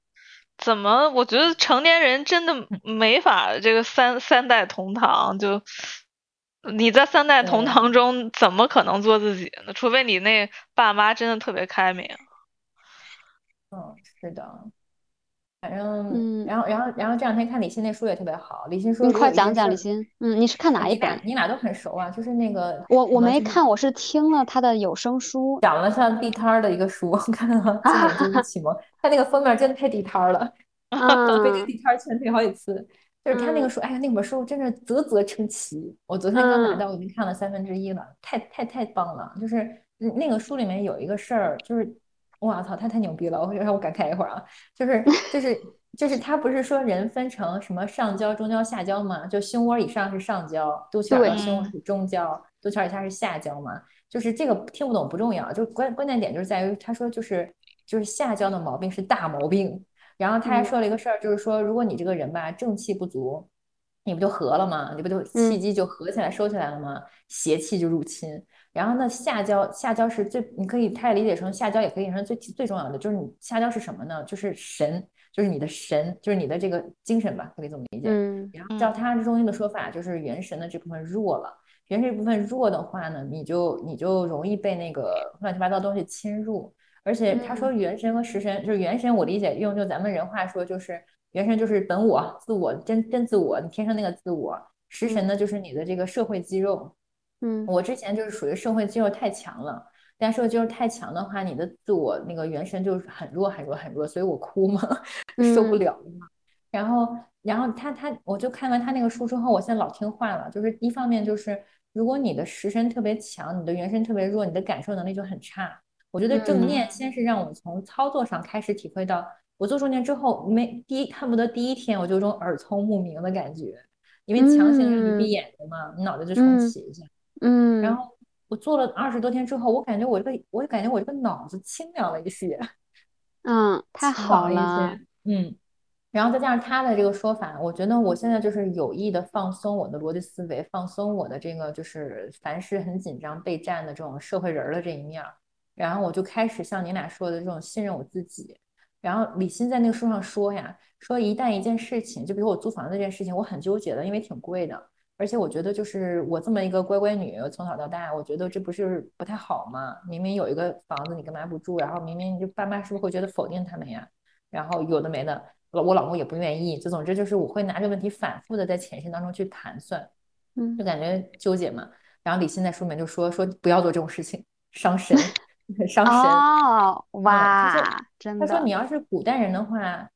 怎么？我觉得成年人真的没法这个三三代同堂，就你在三代同堂中怎么可能做自己呢？除非你那爸妈真的特别开明。嗯，是的，反正，嗯，然后，然后，然后这两天看李欣那书也特别好。李欣说，你快讲讲李欣。嗯，你是看哪一本？你俩都很熟啊，就是那个我我没看，我是听了他的有声书，讲了像地摊儿的一个书，看了《经典启蒙》，他那个封面真的太地摊儿了，被这个地摊儿劝退好几次。就是他那个书，哎呀，那本书真是啧啧称奇。我昨天刚拿到，我已经看了三分之一了，太太太棒了。就是那个书里面有一个事儿，就是。我操，他太牛逼了！我让我感慨一会儿啊，就是 就是就是他不是说人分成什么上焦、中焦、下焦吗？就胸窝以上是上焦，肚脐眼胸是中焦，肚脐以下是下焦嘛？就是这个听不懂不重要，就关关键点就是在于他说就是就是下焦的毛病是大毛病。然后他还说了一个事儿，就是说如果你这个人吧正气不足，你不就合了吗？你不就气机就合起来收起来了吗？邪气就入侵。然后呢，下焦下焦是最，你可以它也理解成下焦，也可以理解成最最重要的，就是你下焦是什么呢？就是神，就是你的神，就是你的这个精神吧，可以这么理解。嗯。然后照他中医的说法，就是元神的这部分弱了，元神这部分弱的话呢，你就你就容易被那个乱七八糟东西侵入。而且他说元神和食神，就是元神，我理解用就咱们人话说，就是元神就是本我、自我、真真自我，你天生那个自我。食神呢，就是你的这个社会肌肉。嗯，我之前就是属于社会肌肉太强了，但社会肌肉太强的话，你的自我那个原神就是很弱很弱很弱，所以我哭嘛，受不了嘛。然后，然后他他，我就看完他那个书之后，我现在老听话了。就是一方面就是，如果你的食神特别强，你的元神特别弱，你的感受能力就很差。我觉得正念先是让我从操作上开始体会到，我做正念之后，没第一恨不得第一天我就有种耳聪目明的感觉，因为强行让你闭眼睛嘛，你脑袋就重启一下。嗯，然后我做了二十多天之后，我感觉我这个，我感觉我这个脑子清凉了一些。嗯，太好了。嗯，然后再加上他的这个说法，我觉得我现在就是有意的放松我的逻辑思维，放松我的这个就是凡事很紧张备战的这种社会人的这一面儿，然后我就开始像你俩说的这种信任我自己。然后李欣在那个书上说呀，说一旦一件事情，就比如我租房子这件事情，我很纠结的，因为挺贵的。而且我觉得，就是我这么一个乖乖女，从小到大，我觉得这不是不太好吗？明明有一个房子，你干嘛不住？然后明明就爸妈是不是会觉得否定他们呀？然后有的没的，我老公也不愿意。就总之就是我会拿这个问题反复的在潜心当中去盘算，嗯，就感觉纠结嘛。然后李欣在书里面就说说不要做这种事情，伤神，很伤神。哦，哇，真的。他说你要是古代人的话。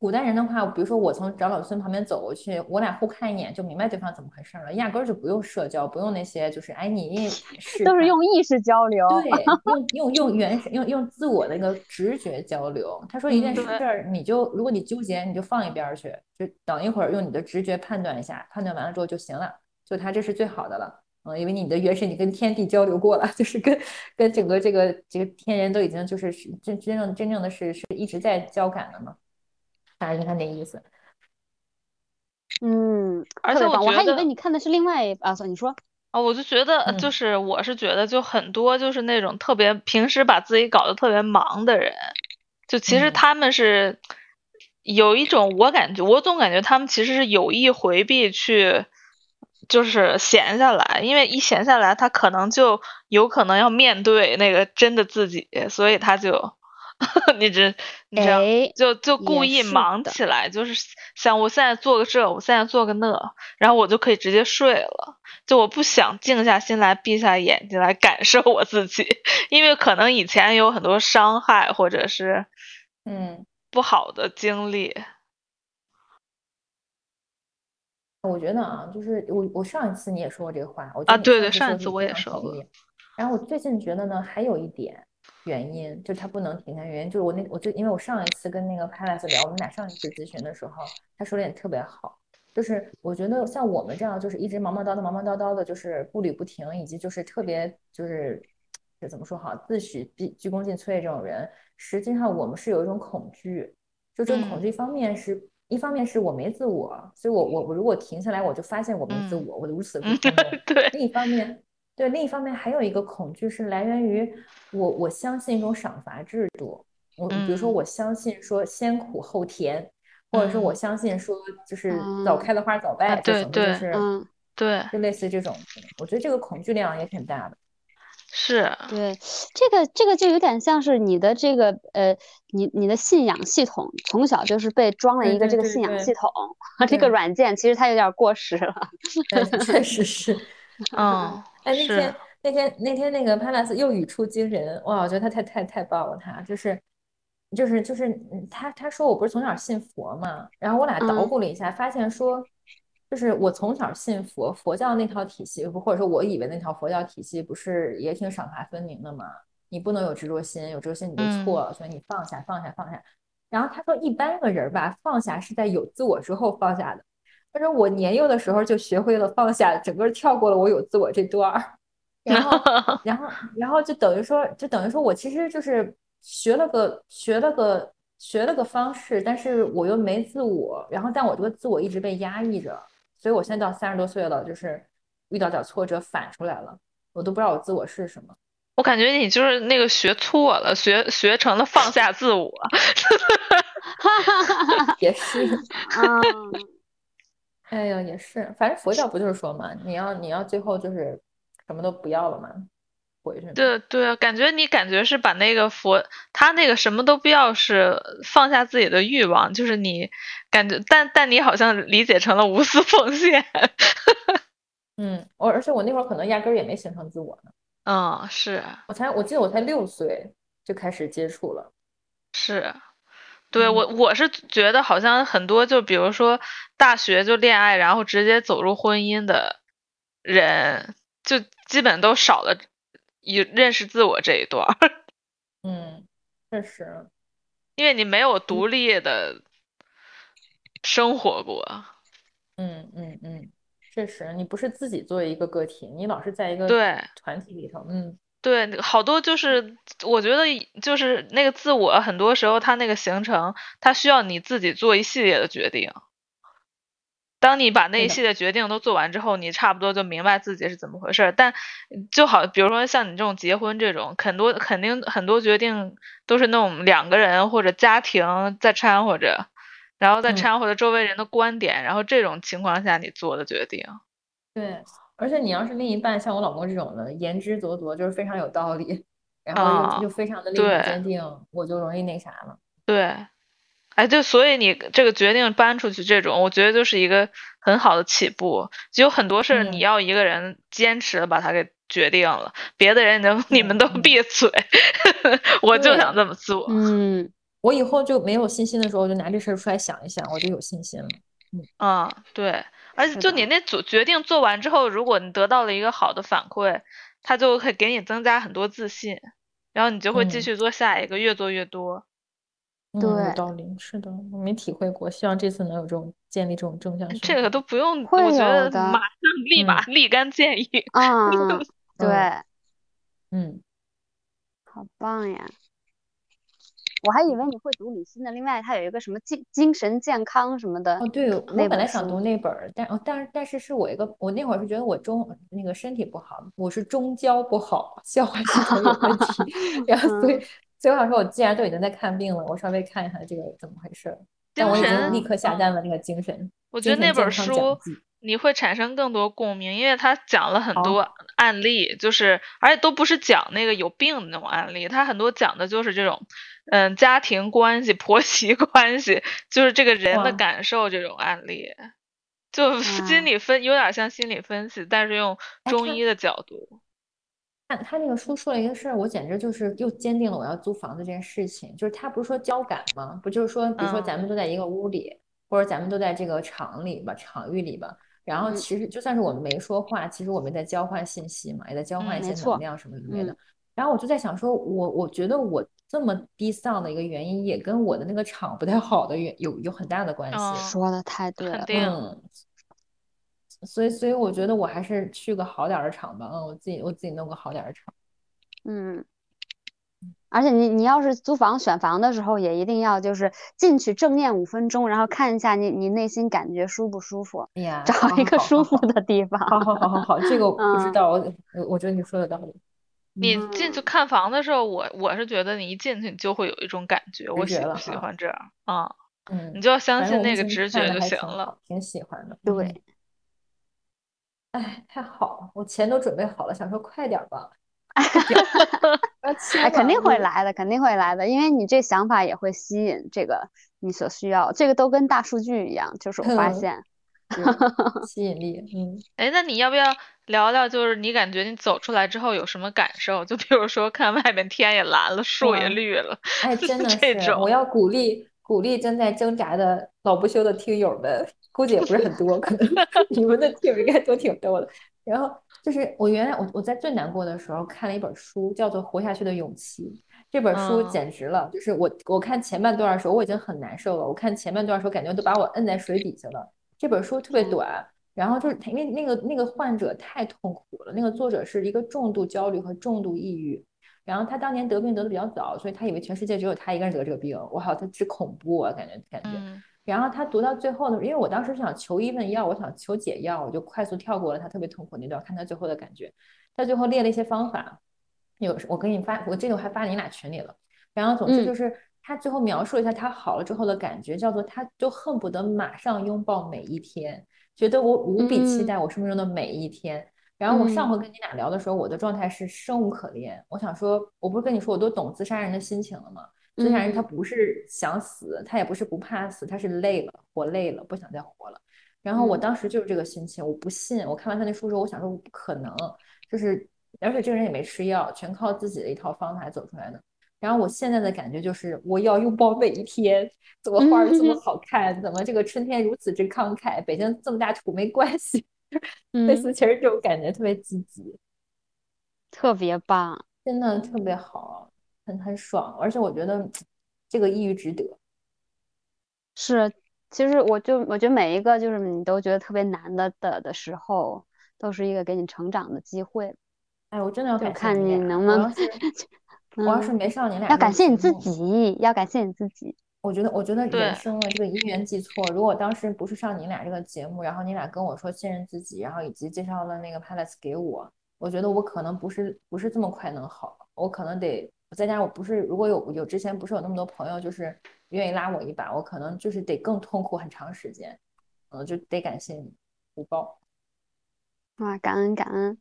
古代人的话，比如说我从长老孙旁边走过去，我俩互看一眼就明白对方怎么回事了，压根儿就不用社交，不用那些，就是哎你 是都是用意识交流，对，用用用原始用用自我的一个直觉交流。他说一件事儿，你就如果你纠结，你就放一边去，就等一会儿用你的直觉判断一下，判断完了之后就行了，就他这是最好的了，嗯，因为你的原始你跟天地交流过了，就是跟跟整个这个这个天人都已经就是真真正真正的是是一直在交感的嘛。大概就他那意思。嗯，而且我我还以为你看的是另外啊，你说啊，我就觉得就是我是觉得就很多就是那种特别平时把自己搞得特别忙的人，就其实嗯他们是有一种，我感觉我总感觉他们其实是有意回避去，就是闲下来，因为一闲下来，他可能就有可能要面对那个真的自己，所以他就 你这你知道，哎，就就故意忙起来，就是想我现在做个这，我现在做个那，然后我就可以直接睡了。就我不想静下心来，闭下眼睛来感受我自己，因为可能以前有很多伤害或者是嗯，不好的经历。我觉得啊，就是我我上一次你也说过这个话，我啊对对上一次我也说过。然后我最近觉得呢，还有一点原因，就是他不能停下原因，就是我那我就因为我上一次跟那个 Palace 聊，我们俩上一次咨询的时候，他说的也特别好，就是我觉得像我们这样，就是一直忙忙叨叨、忙忙叨叨的，就是步履不停，以及就是特别就是这怎么说好，自诩毕鞠躬尽瘁这种人，实际上我们是有一种恐惧，就这种恐嗯惧一方面是。一方面是我没自我，所以我我我如果停下来，我就发现我没自嗯我，我如此不嗯冲动。对，另一方面，对，另一方面还有一个恐惧是来源于我我相信一种赏罚制度。我比如说，嗯我相信说先苦后甜，或者说我嗯相信说就是早嗯开的花早啊败这对对种就是嗯，对，就类似这种，我觉得这个恐惧量也挺大的。是，对，这个这个就有点像是你的这个呃，你你的信仰系统从小就是被装了一个这个信仰系统，这个软件其实它有点过时了。确实是。嗯，哎，那天那天那天那个 Palace 又语出惊人，哇，我觉得他太太太棒了，他就是就是就是嗯他他说我不是从小信佛嘛，然后我俩捣嗯鼓了一下，发现说就是我从小信佛，佛教那套体系，或者说我以为那套佛教体系不是也挺赏罚分明的嘛？你不能有执着心，有执着心你就嗯错了，所以你放下放下放下。然后他说一般个人吧，放下是在有自我之后放下的。他说我年幼的时候就学会了放下，整个跳过了我有自我这段儿，然后，然后，然后就等于说，就等于说我其实就是学了个学了个学了个方式，但是我又没自我，然后但我这个自我一直被压抑着，所以我现在到三十多岁了，就是遇到点挫折反出来了，我都不知道我自我是什么。我感觉你就是那个学错了，学学成了放下自我。也是，嗯，哎呀，也是，反正佛教不就是说嘛，你要你要最后就是什么都不要了嘛，回去嘛。对对，感觉你感觉是把那个佛，他那个什么都不要，是放下自己的欲望，就是你感觉，但但你好像理解成了无私奉献。嗯，我而且我那会儿可能压根儿也没形成自我呢，嗯，是我才我记得我才六岁就开始接触了。是，对我我是觉得好像很多就比如说大学就恋爱，然后直接走入婚姻的人，就基本都少了一认识自我这一段，嗯，确实，因为你没有独立的生活过。嗯嗯嗯，确实，你不是自己作为一个个体，你老是在一个对。团体里头，嗯对，好多就是我觉得就是那个自我，很多时候他那个形成，他需要你自己做一系列的决定。当你把那一系列决定都做完之后，你差不多就明白自己是怎么回事儿。但就好，比如说像你这种结婚这种，很多肯定很多决定都是那种两个人或者家庭在掺和着，然后再嗯掺和着周围人的观点，然后这种情况下你做的决定。对，而且你要是另一半像我老公这种的，言之凿凿，就是非常有道理，然后又啊又非常的立场对坚定，我就容易那啥了。对，哎，就所以你这个决定搬出去这种，我觉得就是一个很好的起步。就有很多事儿你嗯要一个人坚持的把它给决定了，别的人能你们都嗯闭嘴，我就想这么做。嗯，我以后就没有信心的时候，我就拿这事儿出来想一想，我就有信心了。嗯啊、对，而且就你那组决定做完之后，如果你得到了一个好的反馈，他就会给你增加很多自信，然后你就会继嗯续做下一个，越做越多。嗯，对有道理，是的，我没体会过，希望这次能有这种建立这种正向这个。都不用，我觉得马上立马立竿见影。啊，对，嗯，好棒呀！我还以为你会读李欣的，另外他有一个什么精精神健康什么的哦，对，我那本本来想读那本儿，但哦，但是但是是我一个，我那会儿是觉得我中那个身体不好，我是中焦不好，消化系统有问题，然后所以所以我想说，我既然都已经在看病了，我稍微看一下这个怎么回事。但我已经立刻下单了那个精神。我觉得那本书你会产生更多共鸣，因为他讲了很多案例，就是而且都不是讲那个有病的那种案例，他很多讲的就是这种，嗯，家庭关系、婆媳关系，就是这个人的感受这种案例，就心理分有点像心理分析，但是用中医的角度。他他那个书说了一个事儿，我简直就是又坚定了我要租房子这件事情。就是他不是说交感吗？不就是说，比如说咱们都在一个屋里，或者咱们都在这个场里吧，场域里吧。然后其实就算是我们没说话，其实我们在交换信息嘛，也在交换一些能量什么之类的。然后我就在想说，我我觉得我这么低丧的一个原因，也跟我的那个场不太好的原有有很大的关系。说的太对了，嗯。所以，所以我觉得我还是去个好点的厂吧。嗯，我自己我自己弄个好点的厂。嗯，而且你你要是租房选房的时候，也一定要就是进去正念五分钟，然后看一下你你内心感觉舒不舒服。哎呀，找一个舒服的地方。好好好好好，这个我不知道。我我觉得你说的道理。你进去看房的时候，我我是觉得你一进去你就会有一种感觉，我喜不喜欢这样啊？嗯，你就要相信那个直觉就行了。挺喜欢的，对。哎，太好了，我钱都准备好了，想说快点吧。哎，肯定会来的，肯定会来的，因为你这想法也会吸引这个你所需要，这个都跟大数据一样，就是我发现 吸引力。嗯，哎，那你要不要聊聊？就是你感觉你走出来之后有什么感受？就比如说看外面天也蓝了，树也绿了。哎，真的是，我要鼓励鼓励正在挣扎的老不休的听友们。估计也不是很多，可能 你们的听友应该都挺多的。然后就是我原来我我在最难过的时候看了一本书，叫做《活下去的勇气》。这本书简直了，就是我我看前半段的时候我已经很难受了，我看前半段的时候感觉都把我摁在水底下了。这本书特别短，然后就是因为那个那个患者太痛苦了，那个作者是一个重度焦虑和重度抑郁，然后他当年得病得的比较早，所以他以为全世界只有他一个人得这个病。我靠，他之恐怖啊，感觉感觉。然后他读到最后呢，因为我当时想求医问药，我想求解药，我就快速跳过了他特别痛苦那段，看他最后的感觉。他最后列了一些方法，有我给你发，我这个还发你俩群里了。然后总之就是他最后描述了一下他好了之后的感觉，叫做他就恨不得马上拥抱每一天，觉得我无比期待我生命中的每一天。然后我上回跟你俩聊的时候，我的状态是生无可恋。我想说，我不是跟你说我都懂自杀人的心情了吗？自杀人他不是想死，他也不是不怕死，他是累了，活累了，不想再活了。然后我当时就是这个心情，我不信。我看完他那书之后，我想说不可能，就是而且这个人也没吃药，全靠自己的一套方法走出来的。然后我现在的感觉就是我要拥抱每一天，怎么花儿这么好看，怎么这个春天如此之慷慨，北京这么大土没关系，类似其实这种感觉特别积极，特别棒，真的特别好。很很爽，而且我觉得 这个抑郁值得。是，其实我就我觉得每一个就是你都觉得特别难的的的时候，都是一个给你成长的机会。哎，我真的要感谢你，能不能？我要是没上你俩，要感谢你自己，要感谢你自己。我觉得，我觉得人生的这个因缘际错，如果当时不是上你俩这个节目，然后你俩跟我说信任自己，然后以及介绍了那个 Palace 给我，我觉得我可能不是不是这么快能好，我可能得。再加上我不是，如果有有之前不是有那么多朋友，就是愿意拉我一把，我可能就是得更痛苦很长时间，嗯，就得感谢你，福报。哇，感恩感恩。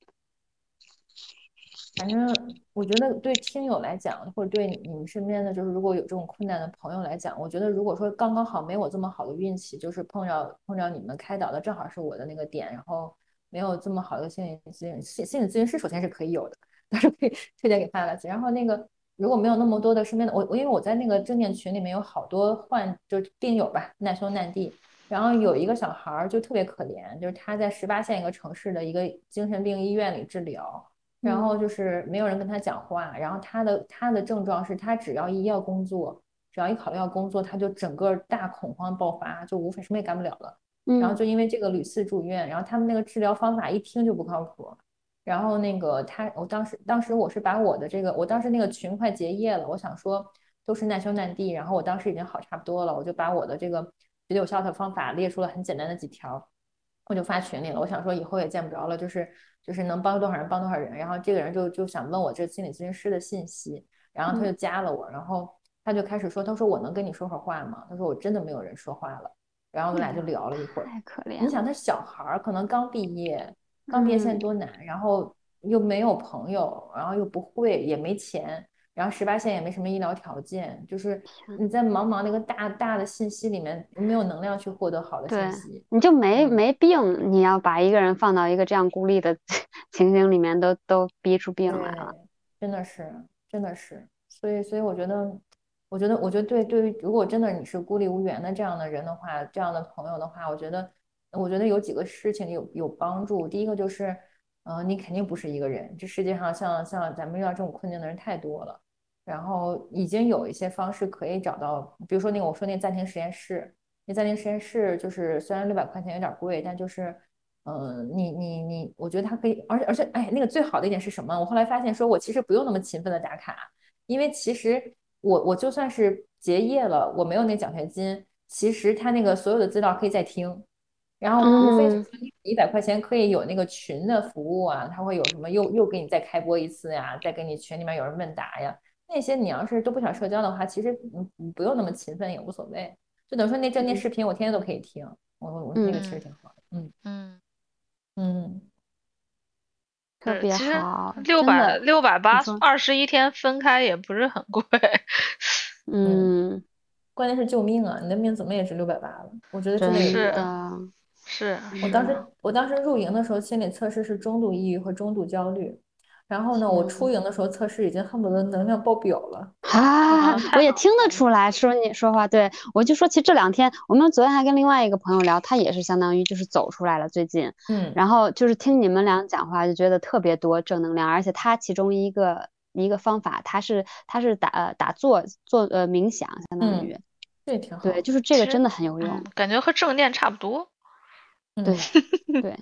反正我觉得对听友来讲，或者对你们身边的，就是如果有这种困难的朋友来讲，我觉得如果说刚刚好没我这么好的运气，就是碰着碰着你们开导的正好是我的那个点，然后没有这么好的心理咨询心心理咨询师，首先是可以有的，但是可以推荐给大家，然后那个。如果没有那么多的身边的我，我因为我在那个正念群里面有好多患就是病友吧，难兄难弟。然后有一个小孩儿就特别可怜，就是他在十八线一个城市的一个精神病医院里治疗，然后就是没有人跟他讲话。然后他的他的症状是他只要一要工作，只要一考虑要工作，他就整个大恐慌爆发，就无法什么也干不了了。然后就因为这个屡次住院，然后他们那个治疗方法一听就不靠谱。然后那个他，我当时当时我是把我的这个，我当时那个群快结业了，我想说都是难兄难弟，然后我当时已经好差不多了，我就把我的这个觉得有效的方法列出了很简单的几条，我就发群里了。我想说以后也见不着了，就是就是能帮多少人帮多少人。然后这个人就就想问我这心理咨询师的信息，然后他就加了我，然后他就开始说，他说我能跟你说会儿话吗？他说我真的没有人说话了，然后我们俩就聊了一会儿。太可怜。你想他小孩儿可能刚毕业，刚毕业现在多难，然后又没有朋友，然后又不会，也没钱。然后十八线也没什么医疗条件，就是你在茫茫那个大大的信息里面没有能量去获得好的信息，你就没没病，你要把一个人放到一个这样孤立的 情形里面，都都逼出病来了，真的是，真的是，所以所以我觉得，我觉得我觉得对对于如果真的你是孤立无援的这样的人的话，这样的朋友的话，我觉得我觉得有几个事情有有帮助，第一个就是，嗯，你肯定不是一个人，这世界上像像咱们遇到这种困境的人太多了。然后已经有一些方式可以找到，比如说那个我说那暂停实验室，那暂停实验室就是虽然六百块钱有点贵，但就是，嗯，你你你，我觉得它可以，而且而且，哎，那个最好的一点是什么？我后来发现，说我其实不用那么勤奋的打卡，因为其实我我就算是结业了，我没有那奖学金，其实他那个所有的资料可以再听，然后无非就是一百块钱可以有那个群的服务啊，他会有什么又又给你再开播一次呀，再给你群里面有人问答呀。那些你要是都不想社交的话，其实嗯不用那么勤奋也无所谓。就等于说那正念视频，我天天都可以听。我我那个其实挺好的。嗯嗯嗯，特别好。六百六百八，二十一天分开也不是很贵。嗯，关键是救命啊！你的命怎么也值六百八了？我觉得真的是的。是我当时我当时入营的时候，心理测试是中度抑郁和中度焦虑。然后呢，我出营的时候测试已经恨不得能量爆表了啊！我也听得出来，说你说话，对我就说，其实这两天我们昨天还跟另外一个朋友聊，他也是相当于就是走出来了，最近，嗯，然后就是听你们俩讲话，就觉得特别多正能量，而且他其中一个一个方法，他是他是打呃打坐做呃冥想，相当于，这挺好，对，就是这个真的很有用，感觉和正念差不多，对对。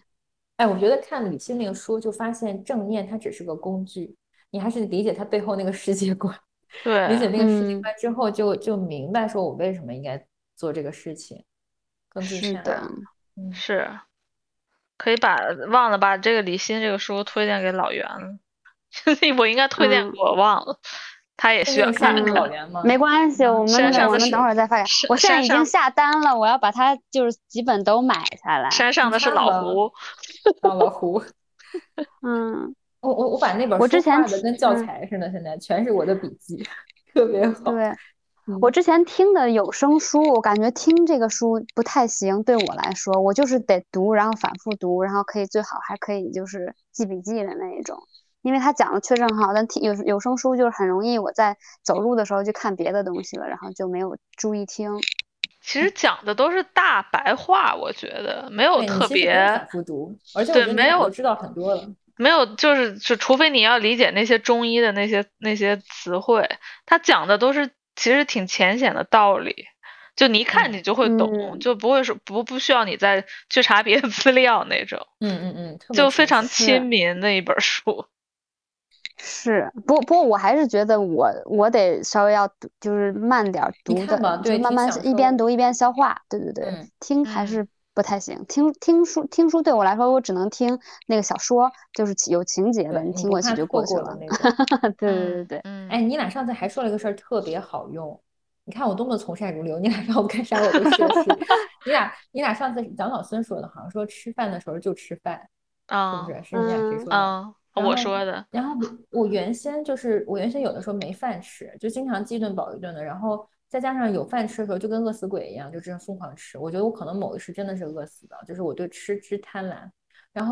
哎，我觉得看李欣那个书，就发现正念它只是个工具，你还是理解它背后那个世界观。对，理解那个世界观之后，就就明白说我为什么应该做这个事情。是的，是，可以把忘了把这个李欣这个书推荐给老袁了，我应该推荐给我忘了。他也需要看吗？没关系，我们我们等会儿再发给。我现在已经下单了，我要把它就是几本都买下来。山上的是老胡，老胡。嗯，我我我把那本我之前的跟教材似的，现在全是我的笔记，特别好。对，我之前听的有声书，我感觉听这个书不太行，对我来说，我就是得读，然后反复读，然后可以最好还可以就是记笔记的那一种。因为他讲的确实很好，但听有有声书就是很容易我在走路的时候就看别的东西了，然后就没有注意听。其实讲的都是大白话，我觉得没有特别反复读，而且对没有知道很多了，没有就是就除非你要理解那些中医的那些那些词汇，他讲的都是其实挺浅显的道理，就你一看你就会懂，就不会说不不需要你再去查别的资料那种。嗯嗯嗯，就非常亲民的一本书。是，不不过我还是觉得我我得稍微要读，就是慢点读的，就慢慢一边读一边消化。对对对，听还是不太行。听听书听书对我来说，我只能听那个小说，就是有情节的，你听过去就过去了。对对对对，哎，你俩上次还说了一个事儿，特别好用。你看我多么从善如流，你俩让我干啥我都学习。你俩你俩上次蒋老孙说的，好像说吃饭的时候就吃饭，是不是？是你俩谁说的？我说的，然后我原先就是我原先有的时候没饭吃，就经常饥一顿饱一顿的，然后再加上有饭吃的时候，就跟饿死鬼一样，就这样疯狂吃。我觉得我可能某一时真的是饿死的，就是我对吃之贪婪。然后，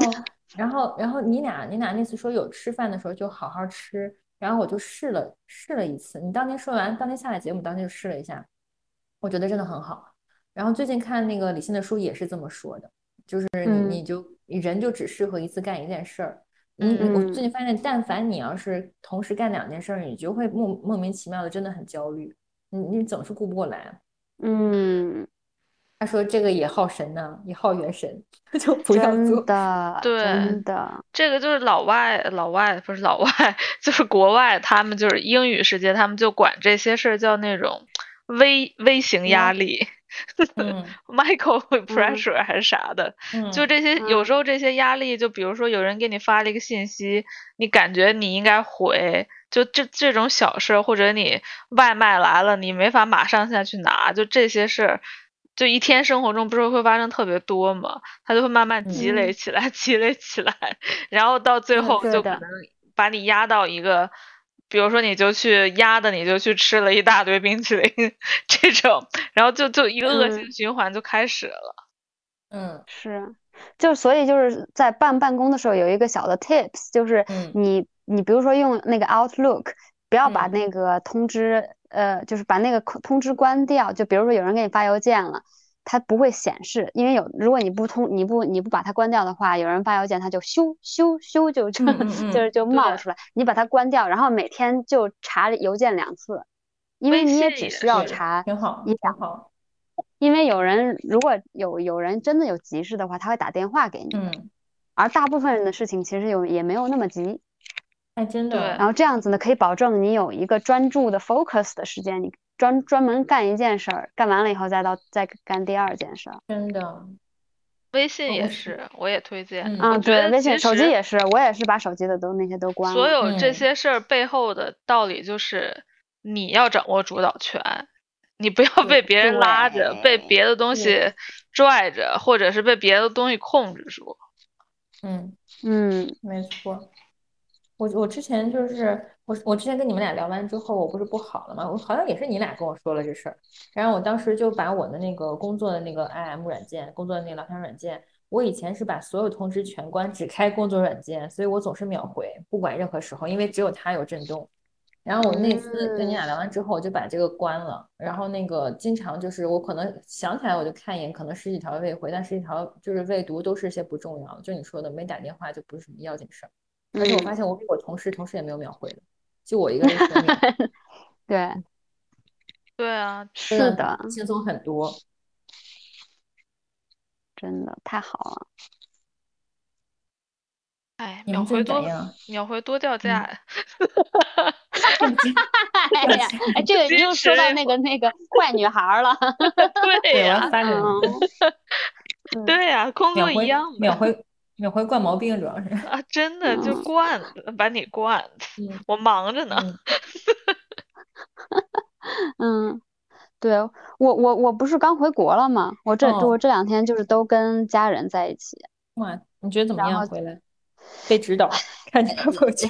然后，然后你俩你俩那次说有吃饭的时候就好好吃，然后我就试了试了一次。你当天说完，当天下来节目，当天就试了一下，我觉得真的很好。然后最近看那个李欣的书也是这么说的，就是你你就人就只适合一次干一件事儿。你我最近发现，但凡你要是同时干两件事，你就会莫莫名其妙的，真的很焦虑。你你总是顾不过来。嗯，他说这个也耗神呢，也耗元神，就不要做。真的，对，真的，这个就是老外，老外不是老外，就是国外，他们就是英语世界，他们就管这些事儿叫那种微微型压力。Michael pressure 还是啥的，就这些，有时候这些压力，就比如说有人给你发了一个信息，你感觉你应该回，就这这种小事，或者你外卖来了，你没法马上下去拿，就这些事儿，就一天生活中不是会发生特别多嘛，它就会慢慢积累起来，积累起来，然后到最后就可能把你压到一个。比如说，你就去压的，你就去吃了一大堆冰淇淋，这种，然后就就一个恶性循环就开始了。嗯，是，就所以就是在办办公的时候有一个小的 tips，就是你你比如说用那个 Outlook，不要把那个通知，呃，就是把那个通知关掉。就比如说有人给你发邮件了。它不会显示，因为有如果你不通你不你不把它关掉的话，有人发邮件它就咻咻咻就就 就是就冒出来。你把它关掉，然后每天就查邮件两次，因为你也只需要查一两。因为有人如果有有人真的有急事的话，他会打电话给你。嗯。而大部分人的事情其实有也没有那么急。哎，真的。然后这样子呢，可以保证你有一个专注的 focus 的时间，你。专专门干一件事儿，干完了以后再到再干第二件事儿。真的，微信也是，我也推荐。啊，对，微信、手机也是，我也是把手机的都那些都关了。所有这些事儿背后的道理就是，你要掌握主导权，你不要被别人拉着，被别的东西拽着，或者是被别的东西控制住。嗯嗯，没错。我我之前就是我我之前跟你们俩聊完之后，我不是不好了吗？我好像也是你俩跟我说了这事儿，然后我当时就把我的那个工作的那个 IM 软件，工作的那个聊天软件，我以前是把所有通知全关，只开工作软件，所以我总是秒回，不管任何时候，因为只有它有震动。然后我那次跟你俩聊完之后，我就把这个关了。然后那个经常就是我可能想起来我就看一眼，可能十几条未回，但十几条就是未读，都是些不重要的。就你说的没打电话就不是什么要紧事儿。而且我发现我比我同事，同事也没有秒回的，就我一个人 对，对啊，是的，轻松很多，真的太好了。哎，秒回多，秒回多掉价呀！哎呀，哎，这个又 说到那个那个坏女孩了。对呀，嗯，对呀，工作一样秒回。秒回惯毛病主要是啊，真的就惯把你惯，我忙着呢。嗯，对我我我不是刚回国了吗？我这我这两天就是都跟家人在一起。哇，你觉得怎么样？回来被指导，看见朋友圈。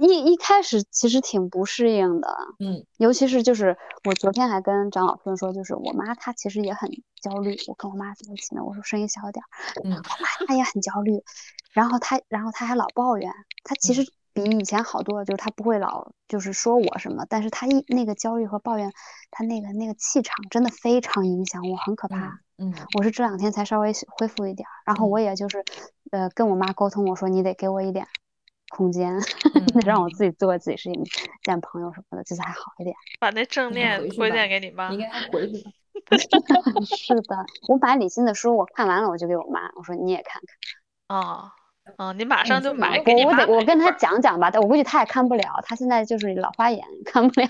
一一开始其实挺不适应的，嗯，尤其是就是我昨天还跟张老师说，就是我妈她其实也很焦虑。我跟我妈在一起呢，我说声音小点儿，嗯，我妈她也很焦虑，然后她然后她还老抱怨，她其实比以前好多了，就是他不会老就是说我什么，但是他一那个焦虑和抱怨，他那个那个气场真的非常影响我，很可怕。嗯，我是这两天才稍微恢复一点，然后我也就是呃跟我妈沟通，我说你得给我一点。空间，让我自己做自己事情，见朋友什么的，这次还好一点。把那正念推荐给你妈，应该回去吧。是的，我把李欣的书我看完了，我就给我妈，我说你也看看。哦，哦，你马上就买给我，我得我跟他讲讲吧，但我估计他也看不了，他现在就是老花眼，看不了，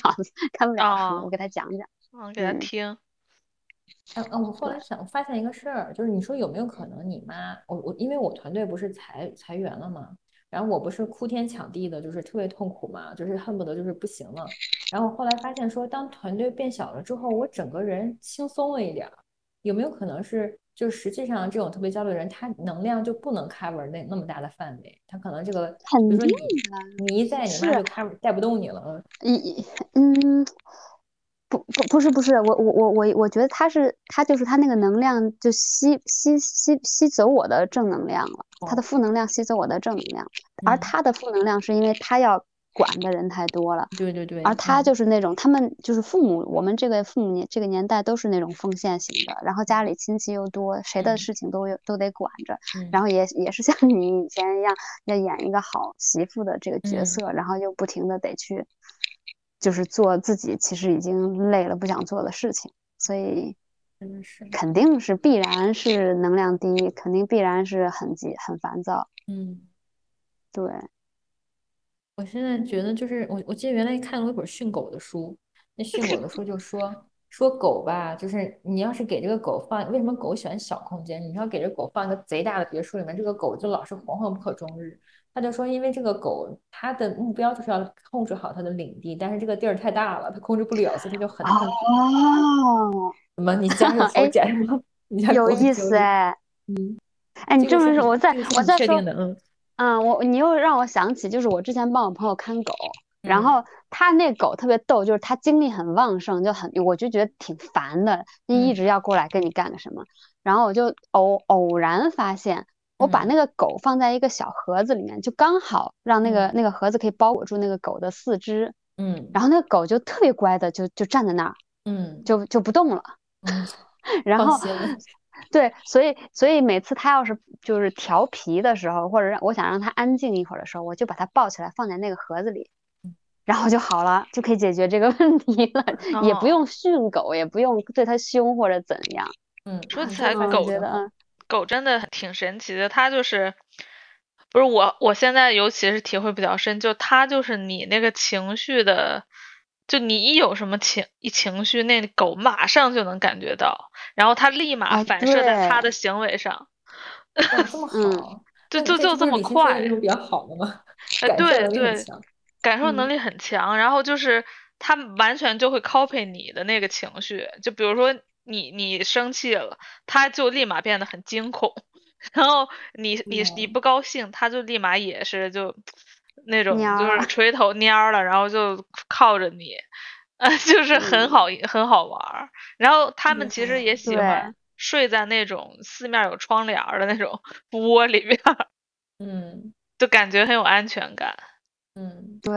看不了书。我给他讲讲，嗯，给他听。嗯嗯，我后来想发现一个事儿，就是你说有没有可能你妈，我我因为我团队不是裁裁员了嘛？然后我不是哭天抢地的，就是特别痛苦嘛，就是恨不得就是不行了。然后后来发现说，当团队变小了之后，我整个人轻松了一点儿。有没有可能是，就实际上这种特别焦虑的人，他能量就不能 cover 那那么大的范围，他可能这个，比如说你你一在，你妈就 cover 带不动你了。一嗯。不不不是不是我我我我我觉得他是他就是他那个能量就吸吸吸吸走我的正能量了，他的负能量吸走我的正能量，而他的负能量是因为他要管的人太多了，对对对，而他就是那种他们就是父母，我们这个父母年这个年代都是那种奉献型的，然后家里亲戚又多，谁的事情都有都得管着，然后也也是像你以前一样要演一个好媳妇的这个角色，然后又不停的得去。就是做自己其实已经累了不想做的事情，所以肯定是必然是能量低，肯定必然是很急很烦躁。嗯，对。我现在觉得就是我我记得原来看过一本训狗的书，那训狗的书就说说狗吧，就是你要是给这个狗放，为什么狗喜欢小空间？你要给这狗放一个贼大的别墅里面，这个狗就老是惶惶不可终日。他就说，因为这个狗它的目标就是要控制好它的领地，但是这个地儿太大了，它控制不了，所以它就很很哦，什么？你家有狗捡什么？你家有意思哎，嗯，哎，你这么说，我再我再说确定的，嗯嗯，我你又让我想起，就是我之前帮我朋友看狗，然嗯。后他那狗特别逗，就是他精力很旺盛，就很我就觉得挺烦的，就一嗯。直要过来跟你干个什么。然后我就偶偶然发现，我把嗯。那个狗放在一个小盒子里面，就刚好让那个嗯。那个盒子可以包裹住那个狗的四肢，嗯。然后那个狗就特别乖的就就站在那儿，嗯。就就不动了。嗯，然后对，所以所以每次他要是就是调皮的时候，或者让我想让他安静一会儿的时候，我就把他抱起来放在那个盒子里，嗯然后就好了，就可以解决这个 问题了，也不哦用训狗，也不用对它凶或者怎样。嗯，说起来狗觉得狗真的挺神奇的，它就是不是我，我现在尤其是体会比较深，就它就是你那个情绪的，就你一有什么情一情绪，那狗马上就能感觉到，然后它立马啊反射在它的行为上，哇，这么嗯好，就就就这么快那种比较好的吗？哎，对对，感受能力很强，然后就是它完全就会 copy 你的那个情绪，就比如说你你生气了，它就立马变得很惊恐，然后你你你哦不高兴，它就立马也是就那种就是垂头蔫儿了，然后就靠着你，呃，就是很嗯好很好玩儿。然后它特别好玩们其实也喜欢睡在那种四面有窗帘儿的那种 窝里边儿，嗯就感觉很有安全感。嗯。对，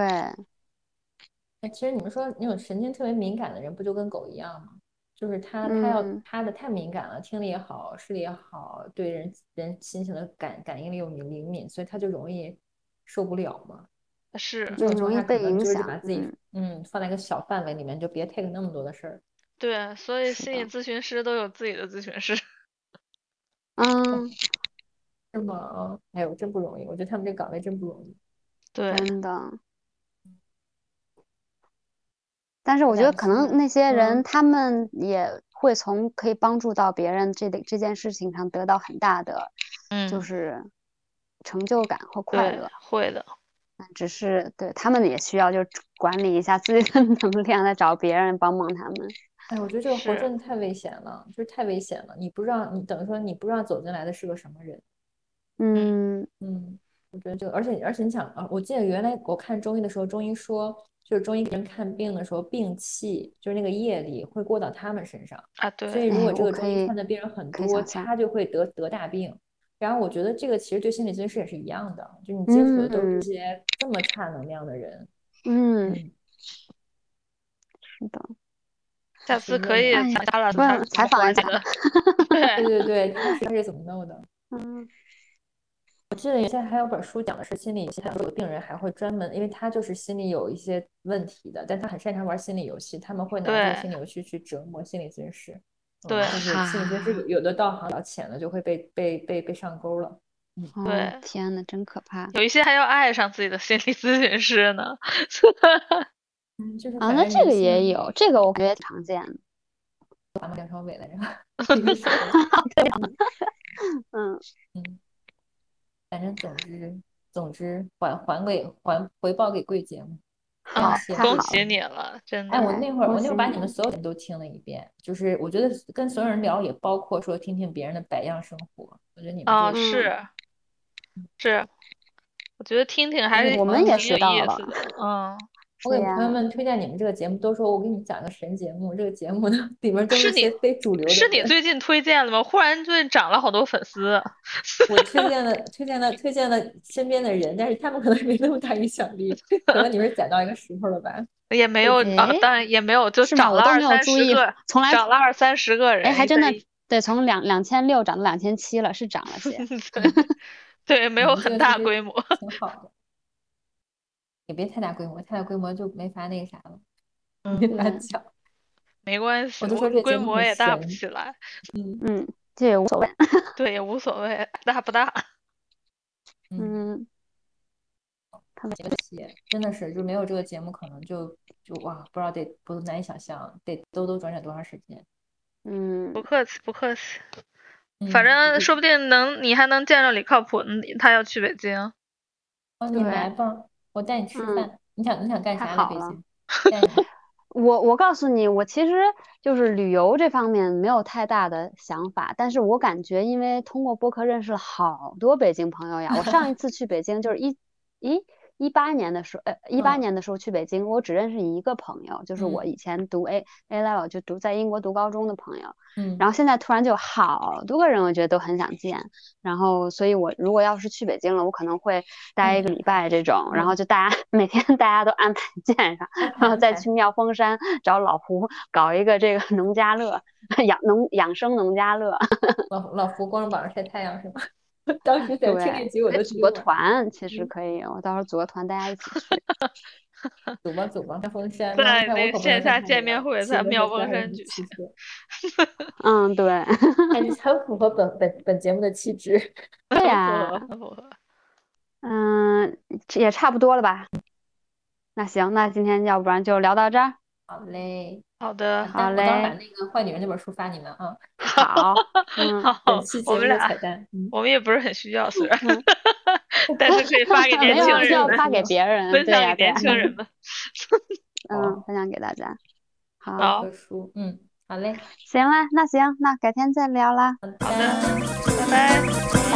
哎，其实你们说那种神经特别敏感的人，不就跟狗一样吗？就是他他要嗯他的太敏感了，听力也好，视力也好，对人人心情的感感应力又敏灵敏，所以他就容易受不了吗。是，这种嗯容易被影响就是把自己嗯嗯放在一个小范围里面，就别 take 那么多的事儿。对，所以心理咨询师都有自己的咨询师。嗯，是吗？哎呦，真不容易，我觉得他们这岗位真不容易。对，真的。但是我觉得可能那些人嗯他们也会从可以帮助到别人这个这件事情上得到很大的就嗯，是成就感和快对乐。，会的。但只是对他们也需要就管理一下自己的 能量，再找别人帮帮他们。哎，我觉得这个活真的太危险了，就是太危险了。你不知道，你等于说你不知道走进来的是个什么人。嗯嗯，我觉得这个，而且而且你想啊，我记得原来我看中医的时候，中医说，就是中医给人看病的时候，病气就是那个业力会过到他们身上，啊，对所以，如果这个中医看的病人很多，他就会得得大病。然后我觉得这个其实对心理咨询师也是一样的，就你接触的都是一些这么差能量的人。嗯，嗯，是的，下次可以采访一下。对对，对对，他是他是怎么弄的？嗯我记得原先还有本书讲的是心理游戏，还有个病人还会专门，因为他就是心里有一些问题的，但他很擅长玩心理游戏，他们会拿这个心理游戏去折磨心理咨询师。嗯对就是心理咨询师有有的道行比较浅的，就会被被被被上钩了。嗯对天呐，真可怕有一些还要爱上自己的心理咨询师呢。嗯，就是啊！那这个也有，这个我感觉也常见的。把梁朝伟来着，嗯，嗯，反正总之总之还还给还回报给贵节目。好感谢太好恭喜你了，真哎，的。我那会儿我那会儿把你你们所有人都听了一遍，就是我觉得跟所有人聊也包括说听听别人的百样生活，我觉得你们哦，是是，我觉得听听还是我们也挺有学到了意思的。嗯，我给朋友们推荐你们这个节目，都说我给你们讲个神节目，这个节目呢里面都是一些你非主流的是你最近推荐的吗？忽然最近涨了好多粉丝。我推荐的推荐的推荐的身边的人，但是他们可能没那么大影响力，可能你们是攒到一个石头了吧？也没有啊哎，当然也没有，就涨了二三十个，从来涨了二三十个人。哎，还真的对，从两两千六涨到两千七了，是涨了 些。对对，没有很大规模。挺好的，也别太大规模，太大规模就没法那个啥了，嗯没法讲。没关系，我就我规说这规模也大不起来，嗯嗯，这也无所谓。对，也无所谓，大不大。嗯，他们节目期真的是，就没有这个节目，可能就就哇，不知道得不难以想象，得兜兜转转多长时间。嗯，不客气，不客气。嗯反正说不定能，你还能见着李靠谱。他要去北京，哦，你来吧，我带你吃嗯饭。你想你想干啥在好了北京？干啥 我我告诉你，我其实就是旅游这方面没有太大的想法，但是我感觉因为通过播客认识了好多北京朋友呀。我上一次去北京就是一一一八年的时候，呃，一八嗯年的时候去北京，我只认识一个朋友，就是我嗯以前读 A A level 就读在英国读高中的朋友。嗯，然后现在突然就好多个人，我觉得都很想见。然后，所以我如果要是去北京了，我可能会待一个礼拜这种，然后就大家 每天大家都安排见上，然后再去妙峰山找老胡搞一个这个 农家乐，养农养生农家乐。老老胡光着膀子晒太阳是吗？当时在听那对，集我都组个。团其实嗯可以，我到时候组个团，大家一起去。走 吧走吧，妙峰山，在那线下见面会在妙峰山举行。嗯，对，哎，你很符合本本本节目的气质。对呀合，不合嗯，也差不多了吧？那行，那今天要不然就聊到这儿。好嘞，好的，好嘞，我到时候把嘞那个坏女人那本书发你们啊 好，嗯。好我们俩彩蛋。嗯，我们也不是很需要，虽然嗯，但是可以发给年轻人，发给别人，分享给对呀，年轻人们。嗯，分享给大家。好，好书，嗯，好嘞，行啦，那行，那改天再聊啦，好好的，拜拜。